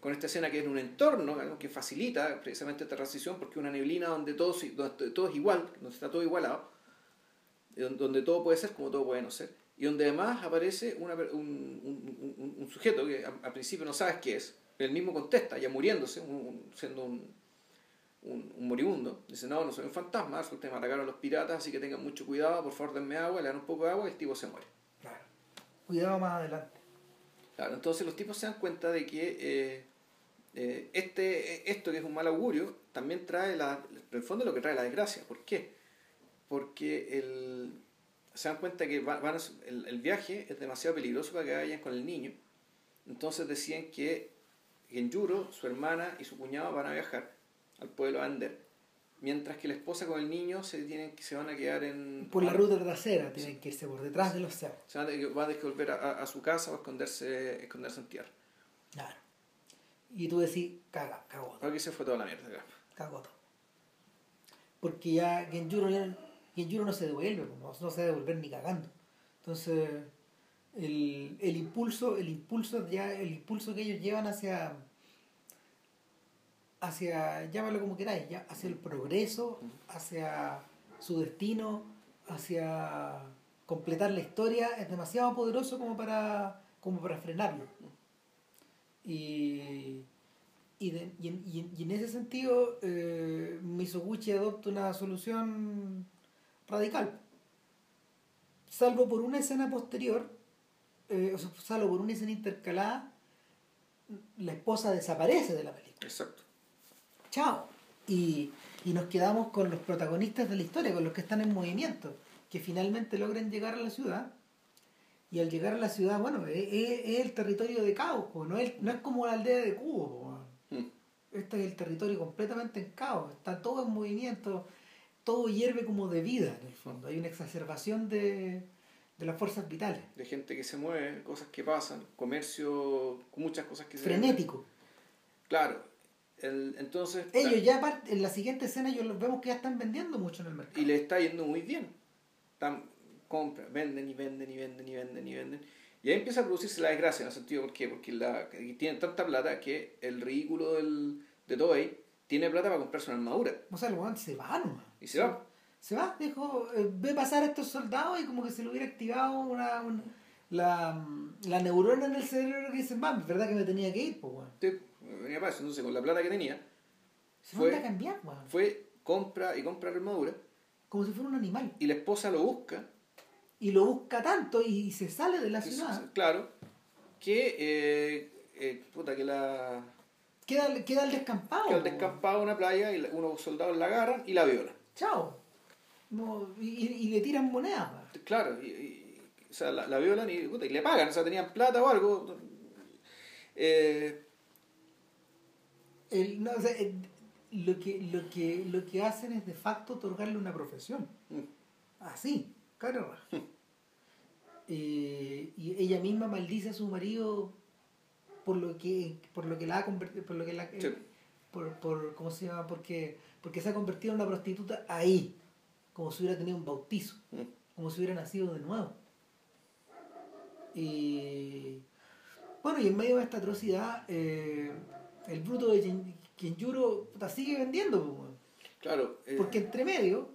Con esta escena que es en un entorno algo que facilita precisamente esta transición, porque es una neblina donde todo, donde todo es igual, donde está todo igualado, don- donde todo puede ser como todo puede no ser, y donde además aparece una un, un- un- un sujeto que a- al principio no sabes qué es, pero él mismo contesta, ya muriéndose, siendo un, un, un moribundo, dice, no, no soy un fantasma, resulta que me atacaron los piratas, así que tengan mucho cuidado, por favor denme agua, le dan un poco de agua y el tipo se muere. Claro. Cuidado más adelante. Claro, entonces los tipos se dan cuenta de que eh, eh, este, esto que es un mal augurio también trae la, en el fondo lo que trae la desgracia. ¿Por qué? Porque el, se dan cuenta que va- van a- el, el viaje es demasiado peligroso para que vayan con el niño. Entonces decían que Genjuro, su hermana y su cuñado van a viajar al pueblo de Ander, mientras que la esposa con el niño se, tienen, se van a quedar en... Por la ruta trasera tienen que irse por detrás de los cerros. Se van a, van a volver a, a- a su casa o esconderse, esconderse en tierra. Claro. Y tú decís, caga, cagó, Aquí se fue toda la mierda. acá. cagó. Porque ya Genjuro, ya- Genjuro no se devuelve, no, no se devolver ni cagando. Entonces, el, el impulso, el impulso ya, el impulso que ellos llevan hacia hacia, llámalo como queráis, ya, hacia el progreso, hacia su destino, hacia completar la historia, es demasiado poderoso como para, como para frenarlo. Y, y, de- y en, y en- y en ese sentido, eh, Misoguchi adopta una solución radical. Salvo por una escena posterior, eh, o sea, salvo por una escena intercalada, la esposa desaparece de la película. Exacto. Chao. Y, y nos quedamos con los protagonistas de la historia, con los que están en movimiento, que finalmente logran llegar a la ciudad. Y al llegar a la ciudad, bueno, es, es- es el territorio de caos, po, no es, no es como la aldea de Cubo. po. Mm. Este es el territorio completamente en caos, está todo en movimiento, todo hierve como de vida en el fondo. Hay una exacerbación de, de las fuerzas vitales. De gente que se mueve, cosas que pasan, comercio, muchas cosas que se Frenético. Claro. El- entonces. Ellos ya apart- en la siguiente escena ellos los vemos que ya están vendiendo mucho en el mercado. Y le está yendo muy bien. Están, compran, venden y venden y venden y venden y venden. Y ahí empieza a producirse la desgracia, en el sentido, ¿por qué? Porque la, tienen tanta plata que el ridículo del, de Toei tiene plata para comprarse una armadura. O sea, el weón se va nomás. Y se va. Se va, dijo, eh, ve pasar a estos soldados y como que se le hubiera activado una, un- la, la neurona en el cerebro que dice, mami, ¿verdad que me tenía que ir? Pues, weón. Sí, venía para eso. Entonces, con la plata que tenía, Se Fue- a cambiar, weón. fue, compra y compra la armadura. Como si fuera un animal. Y la esposa lo busca. Y lo busca tanto y, se sale de la ciudad. Claro. Que, eh, eh, puta, que la. Queda, queda el descampado. Que al po, weón. descampado de una playa y la- unos soldados la agarran y la violan. Chao. No, y, y- le tiran monedas. Claro, y, y- o sea, la, la violan y, puta, y le pagan, o sea, tenían plata o algo. Eh, El- no, o sea, el- lo, que, lo, que, lo que hacen es de facto otorgarle una profesión. mm, Así, claro. Eh, y ella misma maldice a su marido por lo que por lo que la ha convertido por lo que la Sí. por, por cómo se llama porque porque se ha convertido en una prostituta ahí como si hubiera tenido un bautizo mm. como si hubiera nacido de nuevo y bueno y en medio de esta atrocidad eh, el bruto de puta, sigue vendiendo pues. Claro, eh, Porque entre medio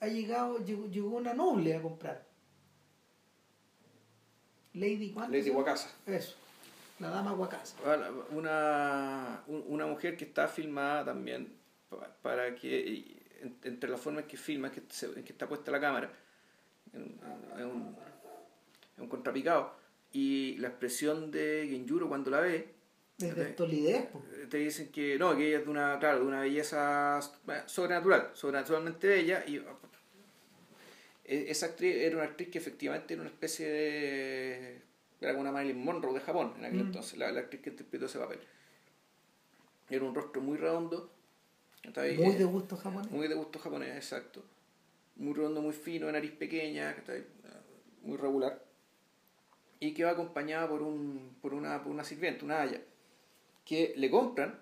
ha llegado, llegó, llegó una noble a comprar. Lady ¿cuánto Lady? Wakasa. Eso, la dama Wakasa. Una, un- una mujer que está filmada también pa- para que, en- entre las formas que filma, que, se- en que está puesta la cámara, en, en un, en un contrapicado, y la expresión de Genjuro cuando la ve, Desde eh, te dicen que no, que ella es de una, claro, de una belleza sobrenatural, sobrenaturalmente bella, y esa actriz era una actriz que efectivamente era una especie de era como una Marilyn Monroe de Japón en aquel Mm. entonces, la, la actriz que interpretó ese papel. Era un rostro muy redondo, muy Eh, de gusto japonés. muy de gusto japonés, exacto. Muy redondo, muy fino, de nariz pequeña, muy regular. Y que va acompañada por, un, por, una, por una sirvienta, una haya, que le compran,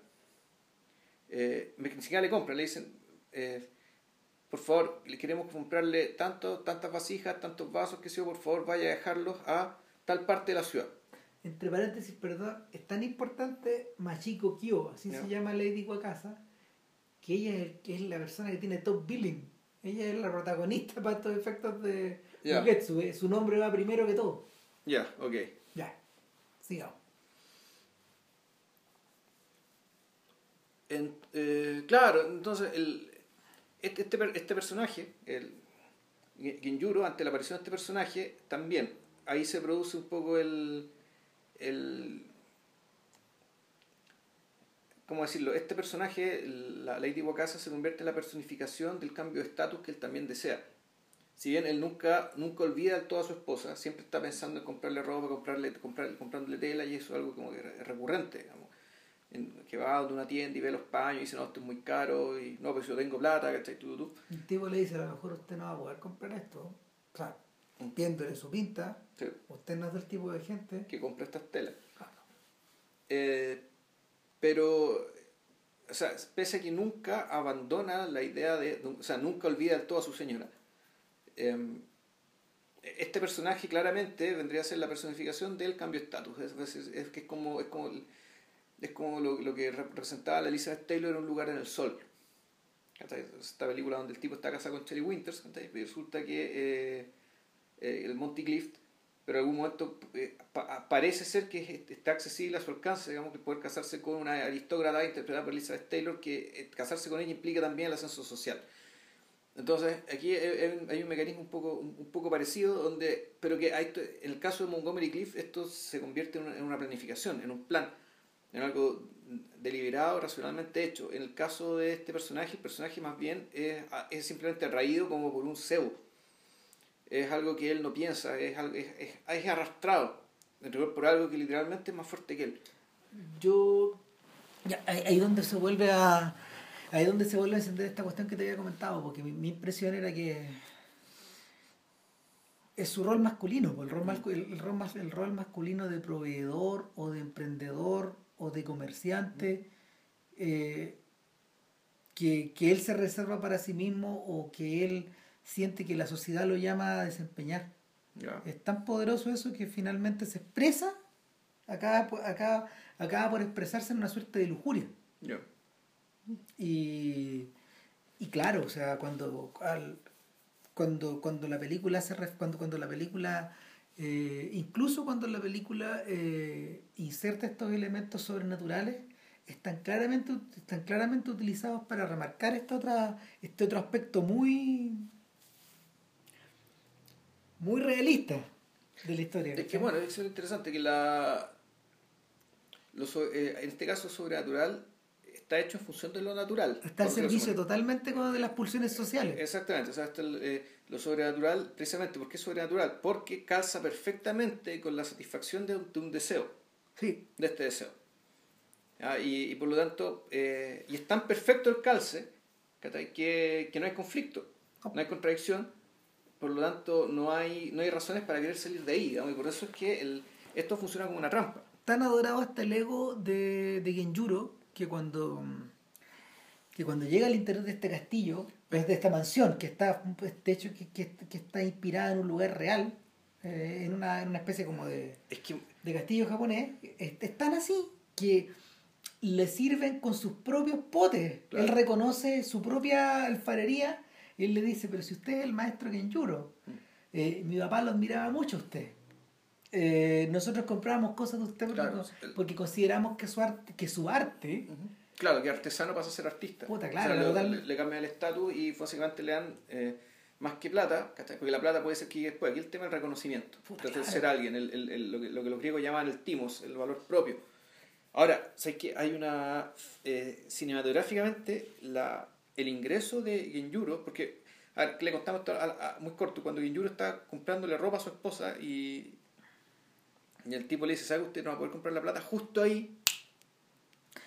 eh, ni siquiera le compran, le dicen, eh, por favor, le queremos comprarle tanto, tantas vasijas, tantos vasos, que sea, por favor, vaya a dejarlos a tal parte de la ciudad. Entre paréntesis, perdón, es tan importante Machiko Kyo, así se llama Lady Wakasa, que ella es, el- que es la persona que tiene top billing. Ella es la protagonista para estos efectos de. Ugetsu, eh, Su nombre va primero que todo. Ya, ok. Ya, sigamos. En- eh, claro, entonces el, este, este, este personaje, el Genjuro, ante la aparición de este personaje, también ahí se produce un poco el, el ¿cómo decirlo? Este personaje, la Lady Wakasa, se convierte en la personificación del cambio de estatus que él también desea. Si bien él nunca, nunca olvida del todo a su esposa, siempre está pensando en comprarle ropa, comprarle, comprarle, comprándole tela y eso es algo como que recurrente, digamos. Que va a una tienda y ve los paños y dice, no, esto es muy caro, y no, pues yo tengo plata, ¿cachai? Tú, tú, tú. El tipo le dice, a lo mejor usted no va a poder comprar esto. O sea, Mm. viéndole su pinta, Sí, usted no es del tipo de gente. que compra estas telas. Claro. Eh, pero, o sea, pese a que nunca abandona la idea de, o sea, nunca olvida del todo a su señora. eh, este personaje claramente vendría a ser la personificación del cambio de estatus. Es, es- es que es como, es como, es como lo, lo que representaba la Elizabeth Taylor en un lugar en el sol. Esta película donde el tipo está casado con Cherry Winters, y resulta que eh, eh, el Monty Clift pero en algún momento eh, pa- parece ser que es- está accesible a su alcance, digamos que poder casarse con una aristócrata interpretada por Elizabeth Taylor, que casarse con ella implica también el ascenso social. Entonces, aquí hay un mecanismo un poco, un poco parecido, donde, pero que hay, en el caso de Montgomery Cliff esto se convierte en una, planificación, en un plan, en algo deliberado, racionalmente hecho. En el caso de este personaje, el personaje más bien es, es simplemente raído como por un cebo. Es algo que él no piensa, es, es, es, arrastrado por algo que literalmente es más fuerte que él. Yo, ya, ahí donde se vuelve a ahí donde se vuelve a encender esta cuestión que te había comentado, porque mi, impresión era que es su rol masculino, pues, el rol, el, rol, el rol masculino de proveedor o de emprendedor o de comerciante, eh, que, él se reserva para sí mismo o que él siente que la sociedad lo llama a desempeñar. Es tan poderoso eso que finalmente se expresa, acaba, acaba, acaba por expresarse en una suerte de lujuria. Y, y claro, o sea, cuando, cuando, cuando la película se cuando, cuando la película eh, incluso cuando la película eh, inserta estos elementos sobrenaturales están claramente están claramente utilizados para remarcar este otra este otro aspecto muy muy realista de la historia es que bueno es interesante que la eh, en este caso sobrenatural está hecho en función de lo natural. Está al servicio totalmente de las pulsiones sociales. Exactamente, o sea, eh, lo sobrenatural, precisamente, ¿por qué sobrenatural? Porque calza perfectamente con la satisfacción de un, deseo. Sí. De este deseo. Ah, y, por lo tanto, eh, y es tan perfecto el calce que, que no hay conflicto, no hay contradicción, por lo tanto no hay, no hay razones para querer salir de ahí, y por eso es que el, esto funciona como una trampa. Tan adorado hasta el ego de, de Genjuro que cuando, que cuando llega al interior de este castillo, pues de esta mansión, que está, de hecho, que, que, está inspirada en un lugar real, eh, en, una, en una especie como de, de castillo japonés, es, tan así que le sirven con sus propios potes. Él reconoce su propia alfarería y él le dice, pero si usted es el maestro Kenjuro, mm. eh, mi papá lo admiraba mucho a usted. Eh, nosotros comprábamos cosas de usted porque, consideramos que su arte, que su arte Claro, que artesano pasa a ser artista. Puta, claro, le, cambia el estatus y básicamente le dan eh, más que plata, porque la plata puede ser que después, aquí el tema del reconocimiento, de ser alguien, el, el, lo, que, lo, que, los griegos llaman el timos, el valor propio. Ahora, ¿sabes que hay una. Eh, cinematográficamente, la, el ingreso de Genjuro, porque, a ver, le contamos muy corto, cuando Genjuro está comprándole ropa a su esposa y y el tipo le dice, ¿sabe usted no va a poder comprar la plata? Justo ahí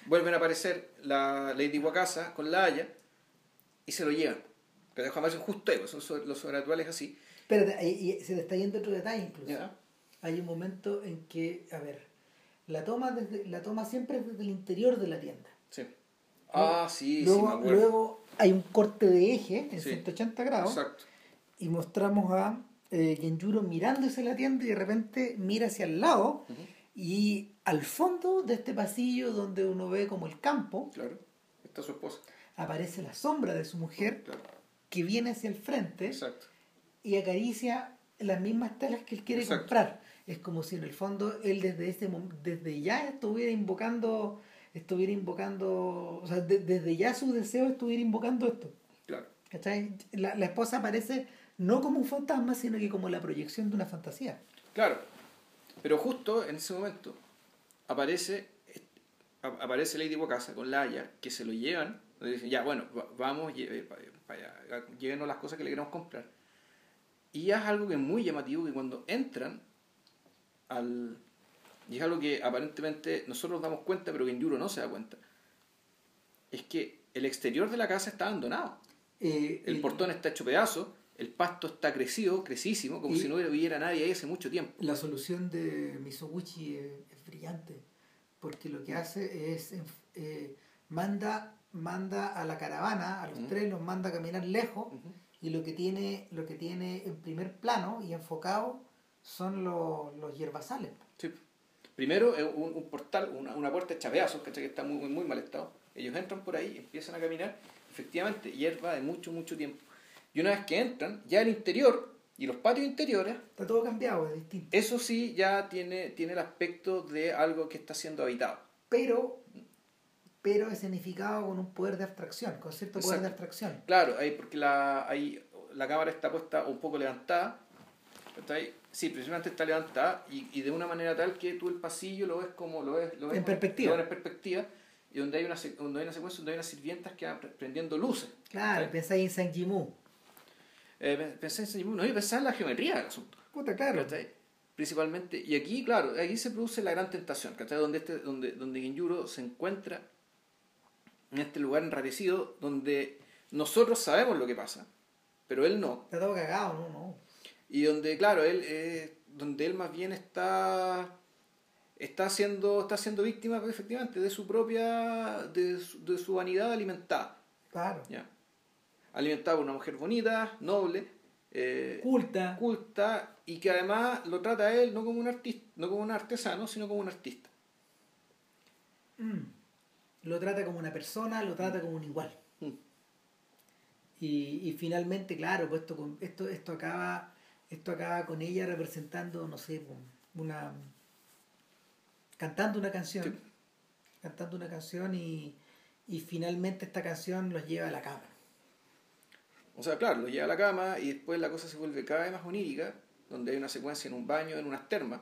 vuelven a aparecer la Lady Wakasa con la Haya y se lo llevan. Que deja más justo ahí, pues, son los sobrenaturales así. Pero se le está yendo otro detalle incluso. Hay un momento en que, a ver, la toma, desde, la toma siempre es desde el interior de la tienda. Sí. Ah, sí, luego, sí, me acuerdo. Luego hay un corte de eje en 180 grados. Exacto. Y mostramos a eh, Genjuro mirándose la tienda y de repente mira hacia el lado y al fondo de este pasillo donde uno ve como el campo, claro, está su esposa. Aparece la sombra de su mujer que viene hacia el frente y acaricia las mismas telas que él quiere comprar. Es como si en el fondo él desde ese desde ya estuviera invocando estuviera invocando, o sea, desde ya su deseo estuviera invocando esto. Claro. La, la esposa aparece no como un fantasma, sino que como la proyección de una fantasía. Claro, pero justo en ese momento aparece, aparece Lady Bocasa con Laia, que se lo llevan, le dicen, ya, bueno, vamos, llévenos las cosas que le queremos comprar. Y es algo que es muy llamativo, que cuando entran al... Y es algo que aparentemente nosotros nos damos cuenta, pero que en Yuro no se da cuenta. Es que el exterior de la casa está abandonado. Eh, el portón está hecho pedazos el pasto está crecido, crecísimo, como si no hubiera nadie ahí hace mucho tiempo. La solución de Misoguchi es, brillante, porque lo que hace es, eh, manda, manda a la caravana, a los tres, los manda a caminar lejos, y lo que, tiene, lo que tiene en primer plano y enfocado son los, los hierbasales. Sí. Primero es un, portal, una, una puerta hecha pedazos, que está muy, muy mal estado. Ellos entran por ahí, empiezan a caminar, efectivamente, hierba de mucho, mucho tiempo y una vez que entran, ya el interior y los patios interiores... Está todo cambiado, es distinto. Eso sí ya tiene, tiene el aspecto de algo que está siendo habitado. Pero, pero escenificado con un poder de abstracción, con cierto poder de Exacto. abstracción. Claro, ahí porque la, ahí la cámara está puesta un poco levantada. ¿cachai? Sí, precisamente está levantada y, y de una manera tal que tú el pasillo lo ves como lo ves, lo ves En perspectiva. lo ves en perspectiva y donde hay una donde hay una secuencia donde hay unas sirvientas que van pre- prendiendo luces. Claro, pensáis en San Jimu. Eh, pe- pensé en no, yo pensaba en la geometría del asunto. Puta, claro. ¿cachai? Principalmente, y aquí, claro, aquí se produce la gran tentación, ¿cachai? Donde, este, donde, donde Genjuro se encuentra en este lugar enrarecido donde nosotros sabemos lo que pasa, pero él no. Está todo cagado, no, no. Y donde, claro, él, eh, donde él más bien está está siendo, está siendo víctima efectivamente de su propia, de su, de su vanidad alimentada. Claro. ¿ya? Alimentada por una mujer bonita, noble, eh, Culta. culta y que además lo trata a él no como un artista, no como un artesano, sino como un artista. Mm. Lo trata como una persona, lo trata como un igual. Mm. Y, y finalmente, claro, pues esto, esto, esto acaba esto acaba con ella representando, no sé, pues, una cantando una canción, Sí. cantando una canción y, y finalmente esta canción los lleva a la cama. O sea, claro, lo lleva a la cama y después la cosa se vuelve cada vez más onírica, donde hay una secuencia en un baño, en unas termas,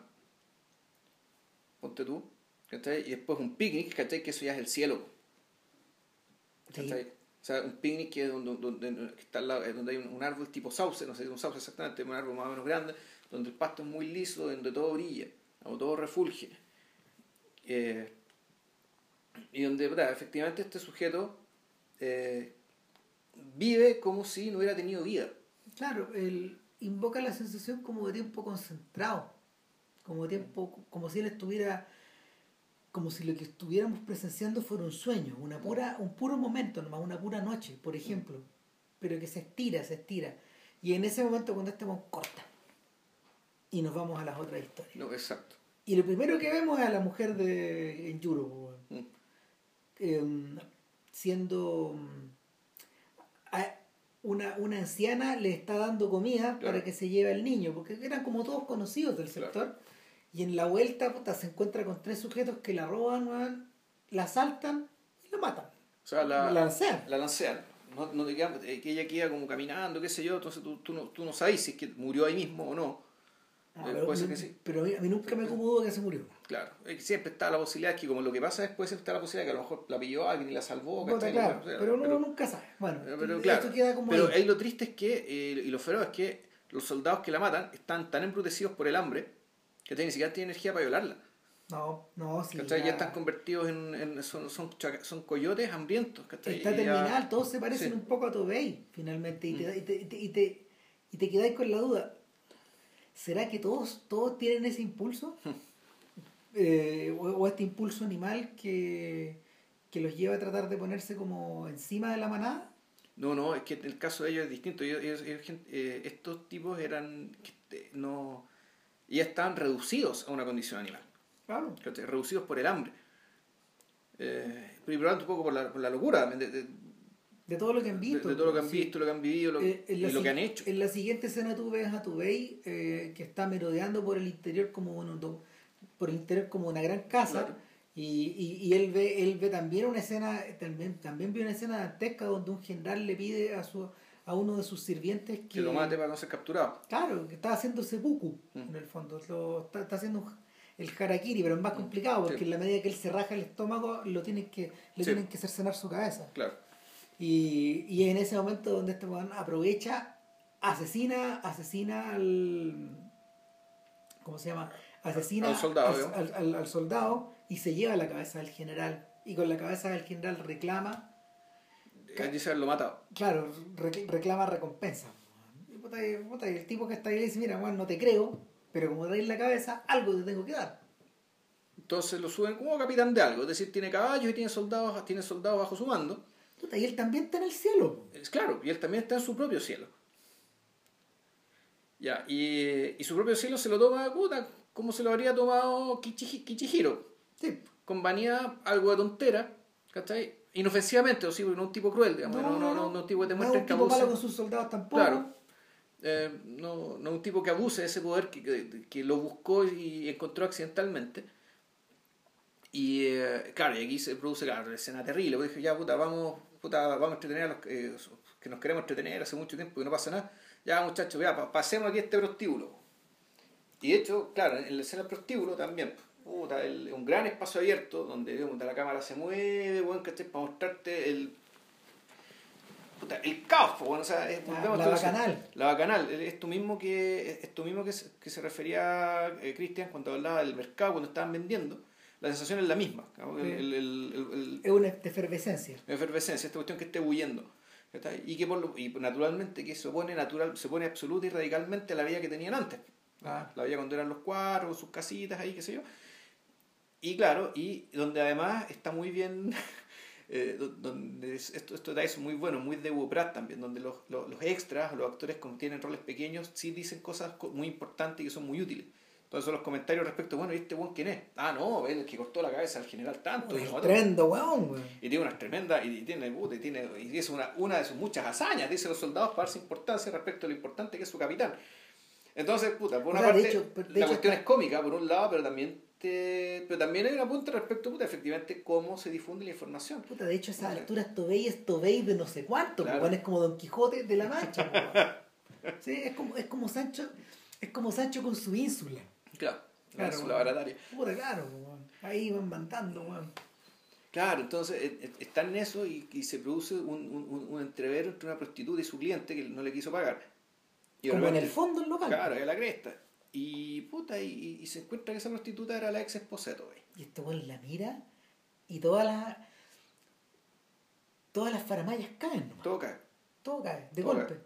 ponte tú, ¿cachai? Y después un picnic, ¿cachai? Que eso ya es el cielo, Sí. ¿cachai? O sea, un picnic que, es donde, donde- que está al lado, eh, donde hay un, un árbol tipo sauce, no sé si es un sauce exactamente, un árbol más o menos grande, donde el pasto es muy liso, donde todo brilla, o todo refulge. Eh, y donde, ¿verdad? efectivamente, este sujeto eh, vive como si no hubiera tenido vida. Claro, él invoca la sensación como de tiempo concentrado, como tiempo, como si él estuviera, como si lo que estuviéramos presenciando fuera un sueño, una pura, un puro momento, nomás una pura noche, por ejemplo, pero que se estira, se estira. Y en ese momento cuando estemos corta. Y nos vamos a las otras historias. No, exacto. Y lo primero que vemos es a la mujer de po, weón. Mm. Em, siendo a- una, una anciana le está dando comida Claro. para que se lleve al niño, porque eran como todos conocidos del Claro. sector. Y en la vuelta puta, se encuentra con tres sujetos que la roban, la asaltan y la matan. O sea, la, La lancean. la lancean. No, no te queda- eh, que ella queda como caminando, qué sé yo, entonces tú, tú, no, tú no sabes si es que murió ahí mismo o no. No, Eh, pero, puede ser que sí. pero a mí, a mí nunca me acomodó que se murió. Claro, siempre está la posibilidad, es que como lo que pasa después está la posibilidad que a lo mejor la pilló alguien y la salvó. ¿cachai? claro, pero uno nunca sabe. Bueno, Eh, Pero esto queda como pero ahí. ahí lo triste es que, eh, y lo feroz es que los soldados que la matan están tan embrutecidos por el hambre que ni siquiera tienen energía para violarla. No, no, sí. Ya ya- están convertidos en, en- son, son, son coyotes hambrientos. ¿cachai? Está Y ya- terminal, todos se parecen Sí. un poco a Tobey, finalmente, y te, Mm. y te, y te, y te, y te quedáis con la duda. ¿Será que todos, todos tienen ese impulso? Eh, o, o este impulso animal que, que los lleva a tratar de ponerse como encima de la manada? No, no, es que el caso de ellos es distinto. Ellos- ellos- eh, estos tipos eran, eh, no, ya estaban reducidos a una condición animal, Claro. reducidos por el hambre. Eh, pero un poco por la, por la locura de, de- De todo lo que han visto. de todo lo que han sí. visto, lo que han vivido lo- Eh, y lo que han hecho. En la siguiente escena tú ves a Tubey eh, que está merodeando por el interior como un, por el interior como una gran casa Claro. y, y, y él ve él ve también una escena también también ve una escena dantesca donde un general le pide a su a uno de sus sirvientes que, Que lo mate para no ser capturado. claro que está haciendo seppuku Mm. en el fondo lo, está, está haciendo un- el harakiri pero es más complicado porque Sí. en la medida que él se raja el estómago lo tienen que le Sí. tienen que cercenar su cabeza Claro. Y, y en ese momento donde este weón aprovecha, asesina, asesina al. ¿Cómo se llama? Asesina Al soldado, al, al- soldado y se lleva la cabeza del general. Y con la cabeza del general reclama, Él dice haberlo matado. claro, rec- reclama recompensa. Y, puta, y- puta, y el tipo que está ahí le dice: Mira, Juan, no te creo, pero como traes la cabeza, algo te tengo que dar. Entonces lo suben como capitán de algo, es decir, tiene caballos y tiene soldados, tiene soldados bajo su mando. Y él también está en el cielo. Es claro, y él también está en su propio cielo. Ya, y, y su propio cielo se lo toma, puta, como se lo habría tomado Kichi- Kichihiro. Sí. Con vanidad, algo de tontera, ¿cachai? Inofensivamente, o sí, porque no un tipo cruel, digamos, no, no, no, no un tipo que te no muestra es un tipo malo con sus soldados tampoco. Claro. Eh, no, no un tipo que abuse de ese poder que, que, que lo buscó y encontró accidentalmente. Y eh, claro, y aquí se produce claro, la escena terrible. Porque dije, ya puta, vamos, puta, vamos a entretener a los que, que nos queremos entretener hace mucho tiempo y no pasa nada. Ya muchachos, ya, pa- pasemos aquí este prostíbulo. Y de hecho, claro, en la escena del prostíbulo también, puta, el- un gran espacio abierto donde digamos, la cámara se mueve, bueno, ¿cachai? Para mostrarte el. Puta, el caos, bueno, o sea, es, La- la bacanal. La bacanal, es esto mismo que, esto mismo que, se, que se refería eh, Cristian cuando hablaba del mercado, cuando estaban vendiendo. La sensación es la misma. ¿no? El- el- el- Es una efervescencia. efervescencia, esta cuestión que esté huyendo. Y que por lo- y naturalmente que se opone natural, se pone absoluta y radicalmente a la vida que tenían antes. Claro. La vida cuando eran los cuatro, con sus casitas ahí, qué sé yo. Y claro, y donde además está muy bien, eh, do- donde es- esto, detalles son muy buenos, muy de Hugo Pratt también, donde los, los, los extras, los actores que tienen roles pequeños, sí dicen cosas co- muy importantes y que son muy útiles. Entonces son los comentarios respecto, bueno, ¿y este buen quién es? Ah, no, es el que cortó la cabeza al general tanto. Es tremendo, weón, weón. Y tiene unas tremendas, y tiene, puta, y tiene, y es una, una de sus muchas hazañas, dice los soldados, para darse importancia respecto a lo importante que es su capitán. Entonces, puta, por O una de parte, hecho, de la hecho cuestión está- es cómica, por un lado, pero también te, pero también hay una punta respecto, puta, efectivamente, cómo se difunde la información. Puta, de hecho, a esas alturas Tobey es Tobey de no sé cuánto, Claro. weón, es como Don Quijote de la Mancha, weón. Sí, es como, es como Sancho, es como Sancho con su ínsula. Claro, Claro, la barataria. Puta, claro. Ahí van mandando, weón. Claro, entonces eh, eh, está en eso y, y se produce un, un, un- entrevero entre una prostituta y su cliente que no le quiso pagar. Y Como en el fondo el local. Claro, es la cresta. Y puta, y, y se encuentra que esa prostituta era la ex esposa. Y este weón la mira y todas las. Todas las faramayas caen nomás. Todo cae. Todo cae, de Todo golpe. cae.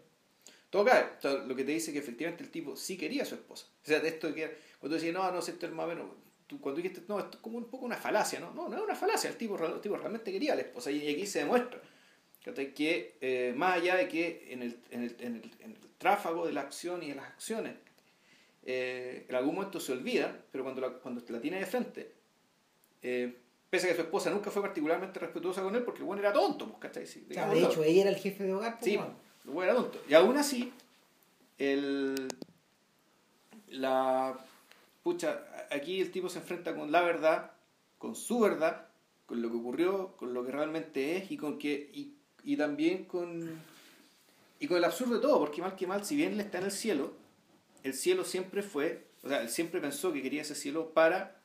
Todo cae. Lo que te dice que efectivamente el tipo sí quería a su esposa. O sea, de esto de que cuando decías, no, no, si esto es más o menos. Tú, cuando dijiste, no, esto es como un poco una falacia, ¿no? No, no es una falacia. El tipo, el tipo realmente quería a la esposa. Y aquí se demuestra que, eh, más allá de que en el, en, el, en, el, en el tráfago de la acción y de las acciones, eh, en algún momento se olvidan, pero cuando la, cuando la tiene de frente, eh, pese a que su esposa nunca fue particularmente respetuosa con él, porque el bueno era tonto, pues, ¿cachai? Sí, O de hecho, ella era el jefe de hogar. pues, Sí, weón. lo bueno era tonto. Y aún así, el. La. Pucha, aquí el tipo se enfrenta con la verdad, con su verdad, con lo que ocurrió, con lo que realmente es y con que. Y, y también con. Y con el absurdo de todo, porque mal que mal, si bien él está en el cielo, el cielo siempre fue. O sea, él siempre pensó que quería ese cielo para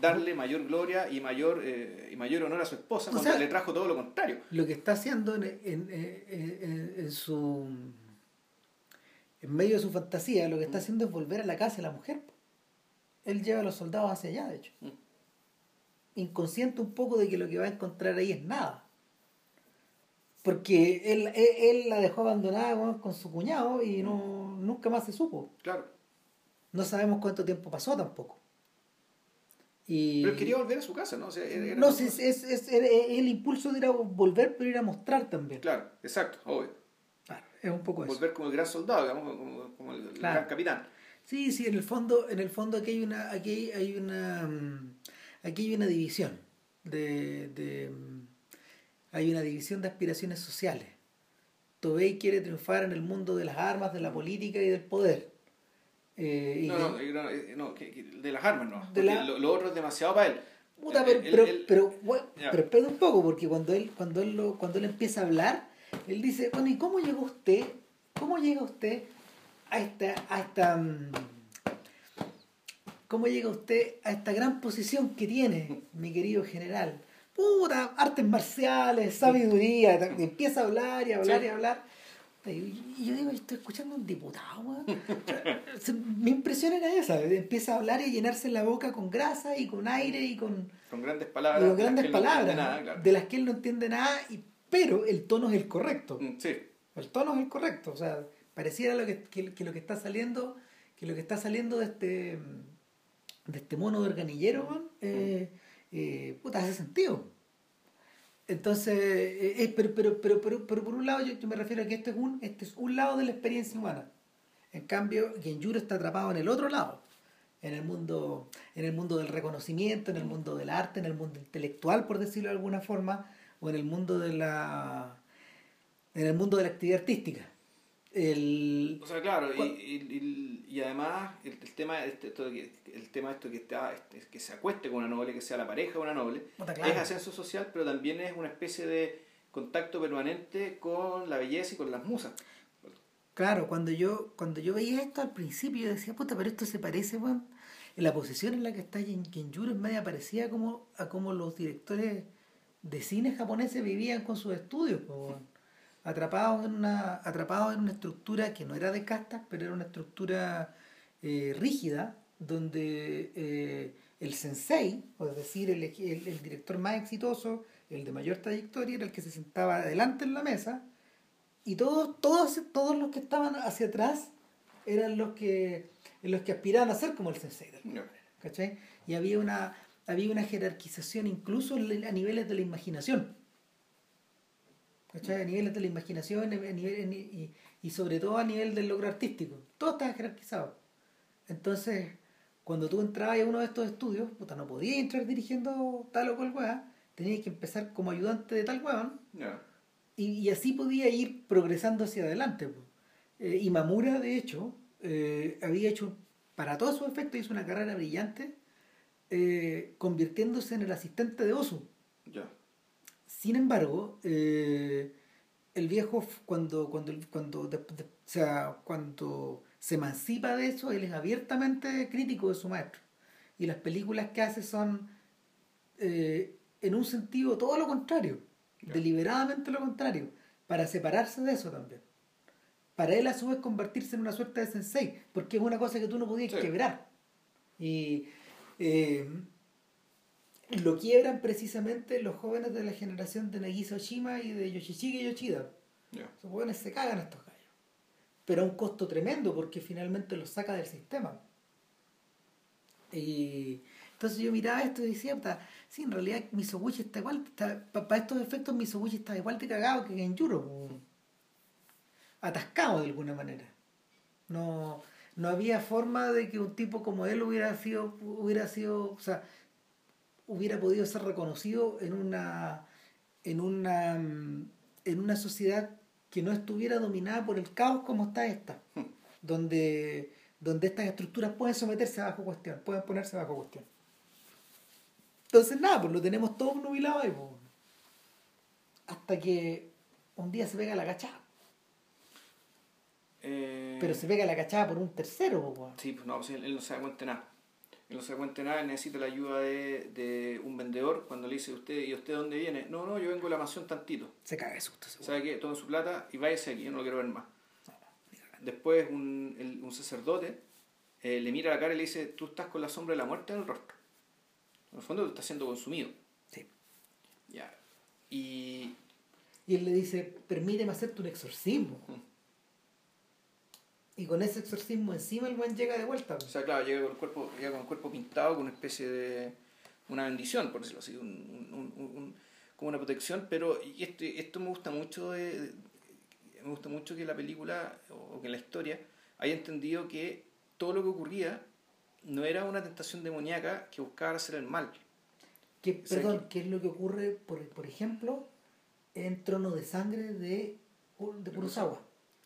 darle mayor gloria y mayor, eh, y mayor honor a su esposa, O cuando sea, le trajo todo lo contrario. Lo que está haciendo en, en, en- en- en su. En medio de su fantasía, lo que está haciendo es volver a la casa de la mujer. Él lleva a los soldados hacia allá, de hecho. Mm. Inconsciente un poco de que lo que va a encontrar ahí es nada. Porque él, él, él la dejó abandonada con su cuñado y no, nunca más se supo. Claro. No sabemos cuánto tiempo pasó tampoco. Y... Pero él quería volver a su casa, ¿no? O sea, era- No, es, es, es- el impulso de ir a volver, pero ir a mostrar también. Claro, exacto, obvio. Claro, es un poco eso. Volver como el gran soldado, digamos, como, como el, el Claro. gran capitán. Sí, sí, en el fondo, en el fondo aquí hay una, aquí hay, una, mm, aquí hay una división de, de, mm, hay una división de aspiraciones sociales. Tobey quiere triunfar en el mundo de las armas, de la política y del poder. Eh, y No, que- no, eh, no, eh, no, de las armas no. De la- Lo, lo otro es demasiado para él. Puta, El- pero, el- pero, el- pero, bueno, Ya. pero espera un poco, porque cuando él, cuando él lo, cuando él empieza a hablar, él dice, bueno, ¿y cómo llegó usted? ¿Cómo llega usted a esta, a esta mm, cómo llega usted a esta gran posición que tiene, mi querido general? Puta, artes marciales, sabiduría, empieza a hablar y a hablar Sí. y a hablar. Y yo digo, estoy escuchando a un diputado, weón. Mi impresión era esa, empieza a hablar y a llenarse la boca con grasa y con aire y con, Con grandes palabras. con de las que él no entiende nada, claro. de las que él no entiende nada, y, pero el tono es el correcto. Sí, El tono es el correcto. O sea, pareciera lo que, lo que está saliendo, que lo que está saliendo de este de este mono de organillero, eh, eh, puta, hace sentido. Entonces, eh, pero, pero, pero, pero, por un lado yo, yo me refiero a que este es un, este es un lado de la experiencia humana. En cambio, Genjuro está atrapado en el otro lado, en el mundo, en el mundo del reconocimiento, en el mundo del arte, en el mundo intelectual, por decirlo de alguna forma, o en el mundo de la en el mundo de la actividad artística. El, O sea, claro, y, y, y, además el, el tema este, esto el tema esto que está este, que se acueste con una noble, que sea la pareja de una noble, claro. es ascenso social, pero también es una especie de contacto permanente con la belleza y con las musas. Claro, cuando yo, cuando yo veía esto al principio, yo decía, puta, pero esto se parece, weón. En la posición en la que está Kenjuro es media parecida como, a como los directores de cine japoneses vivían con sus estudios, po. Atrapados en una atrapados en una estructura que no era de castas, pero era una estructura eh, rígida, donde eh, el sensei, o es decir, el, el, el director más exitoso, el de mayor trayectoria, era el que se sentaba adelante en la mesa y todos, todos, todos los que estaban hacia atrás eran los que, los que aspiraban a ser como el sensei. de manera, ¿cachai? Y había una, había una jerarquización incluso a niveles de la imaginación. ¿Cachai? A niveles de la imaginación a nivel- en- y, y sobre todo a nivel del logro artístico. Todo estaba jerarquizado. Entonces, cuando tú entrabas a uno de estos estudios, puta, no podías entrar dirigiendo tal o cual weá, tenías que empezar como ayudante de tal weón, y, y así podía ir progresando hacia adelante. Eh, y Mamura, de hecho, eh, había hecho, para todos sus efectos, hizo una carrera brillante, eh, convirtiéndose en el asistente de Osu. Ya. Sin embargo, eh, el viejo, cuando, cuando, cuando, de- de- o sea, cuando se emancipa de eso, él es abiertamente crítico de su maestro. Y las películas que hace son, eh, en un sentido, todo lo contrario. Deliberadamente lo contrario. Para separarse de eso también. Para él, a su vez, convertirse en una suerte de sensei. Porque es una cosa que tú no podías Sí. quebrar. Y eh, lo quiebran precisamente los jóvenes de la generación de Nagisa Oshima y de Yoshishige Yoshida. Ya. Esos jóvenes se cagan estos gallos. Pero a un costo tremendo porque finalmente los saca del sistema. Y entonces yo miraba esto y decía, sí, en realidad Misoguchi está igual, para estos efectos Misoguchi está igual de cagado que Genjuro. Atascado de alguna manera. No, no había forma de que un tipo como él hubiera sido, hubiera sido, o sea, hubiera podido ser reconocido en una, en una, en una sociedad que no estuviera dominada por el caos como está esta, donde, donde estas estructuras pueden someterse bajo cuestión, pueden ponerse bajo cuestión. Entonces nada, pues lo tenemos todo nubilado ahí, pues. hasta que un día se pega la cachada, Eh, pero se pega la cachada por un tercero, pues. Sí, pues no, pues él, él no se da cuenta de nada. No se de nada, necesita la ayuda de, de un vendedor cuando le dice, ¿usted y usted dónde viene? No, no, yo vengo de la mansión tantito. se caga de susto. weón. ¿Sabe qué? Tome su plata y váyase aquí, yo no lo quiero ver más. Después un, el- un sacerdote eh, le mira la cara y le dice, tú estás con la sombra de la muerte en el rostro. En el fondo tú estás siendo consumido. Sí. Ya. Y Y él le dice, permíteme hacerte un exorcismo. Mm. Y con ese exorcismo encima el buen llega de vuelta. O sea, claro, llega con el cuerpo, llega con el cuerpo pintado, con una especie de. una bendición, por decirlo así, un, un- un- como una protección, pero y esto, esto me gusta mucho de, de- me gusta mucho que la película o que la historia haya entendido que todo lo que ocurría no era una tentación demoníaca que buscaba hacer el mal. Que, O sea, perdón, ¿qué es lo que ocurre, por, por ejemplo, en Trono de Sangre de, de Kurosawa?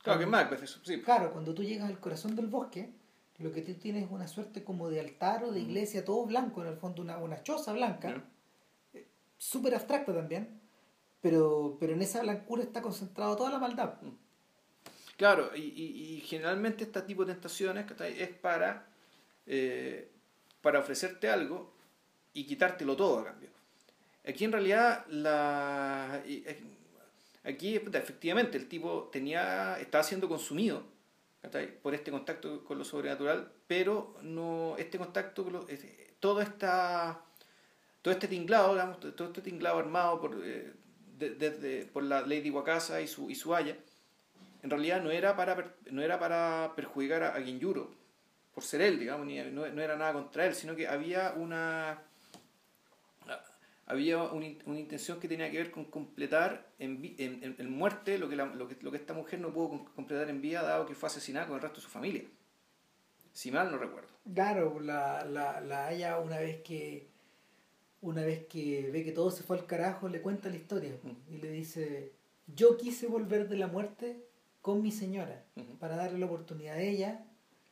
Claro, que Macbeth, eso, sí. Claro, cuando tú llegas al corazón del bosque, lo que tú tienes es una suerte como de altar o de iglesia, todo blanco, en el fondo una, una choza blanca, ¿Ya? súper abstracta también, pero, pero en esa blancura está concentrada toda la maldad. Claro, y, y, y generalmente este tipo de tentaciones ¿cachai? es para, eh, para ofrecerte algo y quitártelo todo a cambio. Aquí en realidad, la, eh, aquí efectivamente el tipo tenía, estaba siendo consumido por este contacto con lo sobrenatural, pero no este contacto, con lo- todo, esta, todo este tinglado, digamos, todo este tinglado armado por, eh, por la Lady Wakasa y su, y su haya, en realidad no era para, no era para perjudicar a, a por ser él, digamos, ni, no, no era nada contra él, sino que había una había una, in- una intención que tenía que ver con completar en, en, en- muerte lo que, la- lo, que, lo que esta mujer no pudo com- completar en vida dado que fue asesinada con el resto de su familia. Si mal no recuerdo. Claro, la, la, la Haya una vez que una vez que ve que todo se fue al carajo, le cuenta la historia y le dice, yo quise volver de la muerte con mi señora, para darle la oportunidad a ella,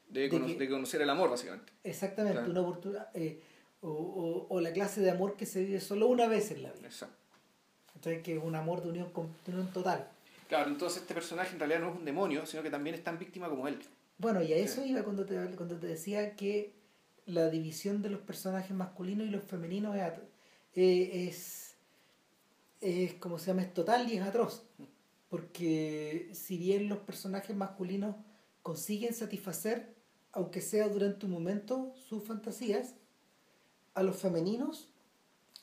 De, De cono- que- de conocer el amor, básicamente. exactamente, Claro. una oportunidad, eh, o, o- o la clase de amor que se vive solo una vez en la vida. Exacto. ¿cachai? Que es un amor de unión, de unión total. Claro, entonces este personaje en realidad no es un demonio, sino que también es tan víctima como él. Bueno, y a eso iba cuando te, cuando te decía que la división de los personajes masculinos y los femeninos es, eh, es, es, como se llama, es total y es atroz. Porque si bien los personajes masculinos consiguen satisfacer, aunque sea durante un momento, sus fantasías, a los femeninos,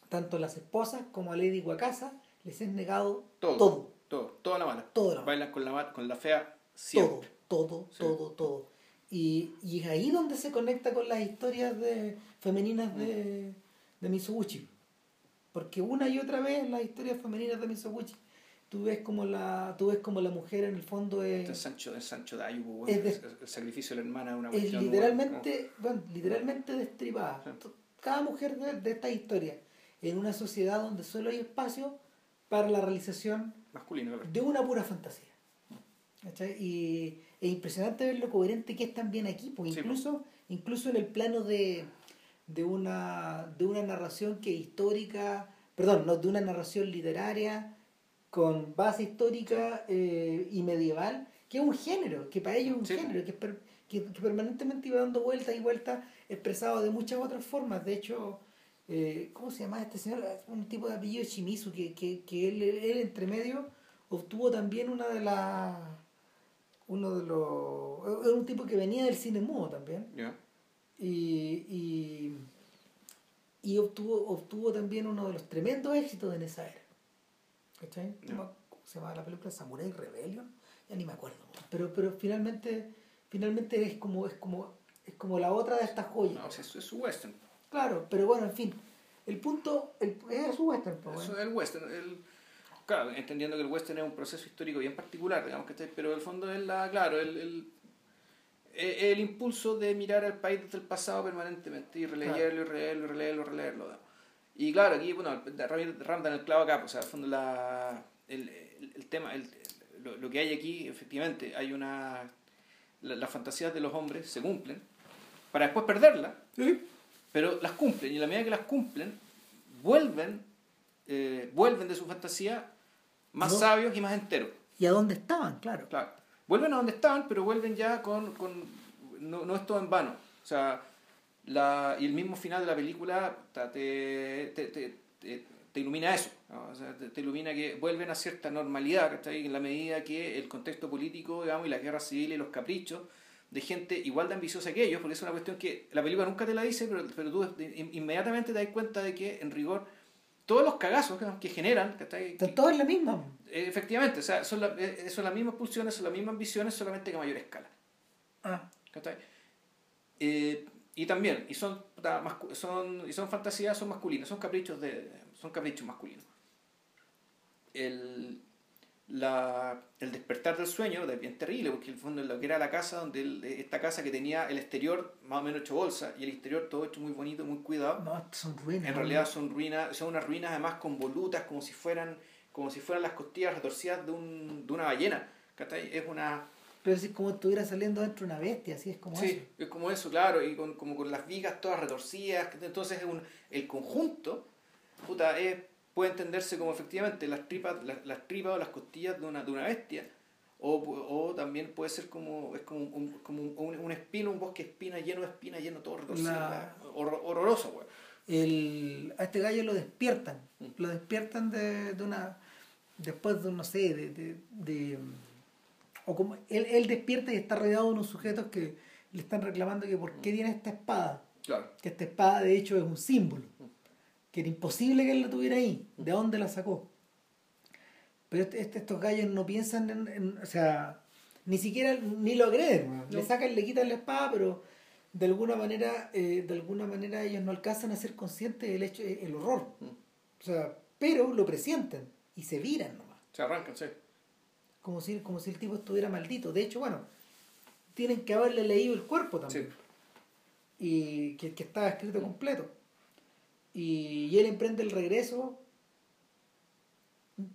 tanto las esposas como a Lady Wakasa, les es negado Todo. todo. Todo, toda la mala. Todo la mala. Bailan con la, con la fea siempre. Todo, todo, Sí. todo, todo. Y, y es ahí donde se conecta con las historias de, femeninas de, de. Porque una y otra vez las historias femeninas de Misoguchi, tú ves como la, tú ves como la mujer en el fondo es, Este Sancho, el Sancho de Ayubu, Es de- el, sacrificio de la hermana es una es literalmente, bueno, literalmente destripada. Sí. Cada mujer de, de esta historia en una sociedad donde solo hay espacio para la realización masculino, claro. de una pura fantasía. ¿Cachai? Y es impresionante ver lo coherente que es también aquí, porque Sí, incluso, incluso en el plano de, de, una, de una narración que es histórica, perdón, no, de una narración literaria con base histórica eh, y medieval, que es un género, que para ellos es un Sí. género, que, per- que, que permanentemente iba dando vueltas y vueltas, expresado de muchas otras formas. De hecho, eh, ¿cómo se llama este señor? Un tipo de apellido Shimizu, que, que, que él, él entre medio obtuvo también una de las uno de los era un tipo que venía del cine mudo también Ya. y, y, y obtuvo obtuvo también uno de los tremendos éxitos en esa era ¿cachai? Me- ¿cómo se llama la película Samurai Rebellion? ya ni me acuerdo pero pero finalmente finalmente es como es como es como la otra de estas joyas No, o sea, eso es un western. claro pero bueno en fin el punto el, es su western pues, Eso es el western. el- claro, entendiendo que el western es un proceso histórico bien particular, digamos que pero el fondo es la, claro, el, el, el impulso de mirar al país desde el pasado permanentemente y releerlo, y releerlo, y releerlo, y releerlo. Y claro, aquí, bueno, Ramdan el clavo acá, pues, o sea, al fondo la, el, el, el tema, el, lo, lo que hay aquí, efectivamente, hay una... la- las fantasías de los hombres se cumplen para después perderlas, pero las cumplen y a la medida que las cumplen vuelven eh, vuelven de su fantasía más No. sabios y más enteros y a dónde estaban claro claro vuelven a donde estaban pero vuelven ya con, con no, no es todo en vano o sea la, y el mismo final de la película te, te, te, te- te ilumina eso ¿no? O sea, te, te ilumina que vuelven a cierta normalidad ¿cachai? en la medida que el contexto político digamos y la guerra civil y los caprichos de gente igual de ambiciosa que ellos, porque es una cuestión que la película nunca te la dice, pero, pero tú in- inmediatamente te das cuenta de que, en rigor, todos los cagazos que, que generan, ¿cachai? están Que- todos en la misma eh, efectivamente, o sea, son, la- eh, son las mismas pulsiones, son las mismas ambiciones, solamente que a mayor escala. ah. Eh, y también, y son, son, y son fantasías, son masculinas, son caprichos, de, son caprichos masculinos. El, la, el despertar del sueño es bien terrible, porque en el fondo lo que era la casa, donde el- esta casa que tenía el exterior más o menos hecho bolsa y el interior todo hecho muy bonito, muy cuidado, no son ruinas en realidad son ruinas, son unas ruinas además con volutas, como si fueran, como si fueran las costillas retorcidas de, un, de una ballena. Es una. pero es como estuviera saliendo dentro de una bestia así es como sí, eso es como eso, claro, y con, como con las vigas todas retorcidas. Entonces es un, el conjunto puta, es, puede entenderse como efectivamente las tripas, las, las tripas o las costillas de una, de una bestia. O, o también puede ser como, es como, un, como un, un, espino, un bosque de espinas, lleno de espinas, lleno todo retorcido. La- horror- horroroso, güey. el, a este gallo lo despiertan Mm. lo despiertan de, de una después de no sé de, de, de- o como él, él despierta y está rodeado de unos sujetos que le están reclamando que por qué tiene esta espada Claro. que esta espada de hecho es un símbolo que era imposible que él la tuviera ahí. De dónde la sacó pero este- este- estos gallos no piensan en, en- o sea ni siquiera ni lo agreden le sacan le quitan la espada pero de alguna manera eh, de alguna manera ellos no alcanzan a ser conscientes del hecho el horror. O sea pero lo presienten y se viran nomás. Se arrancan, sí. como si como si el tipo estuviera maldito. De hecho bueno tienen que haberle leído el cuerpo también. Sí. y que, que estaba escrito completo. Y, y él emprende el regreso,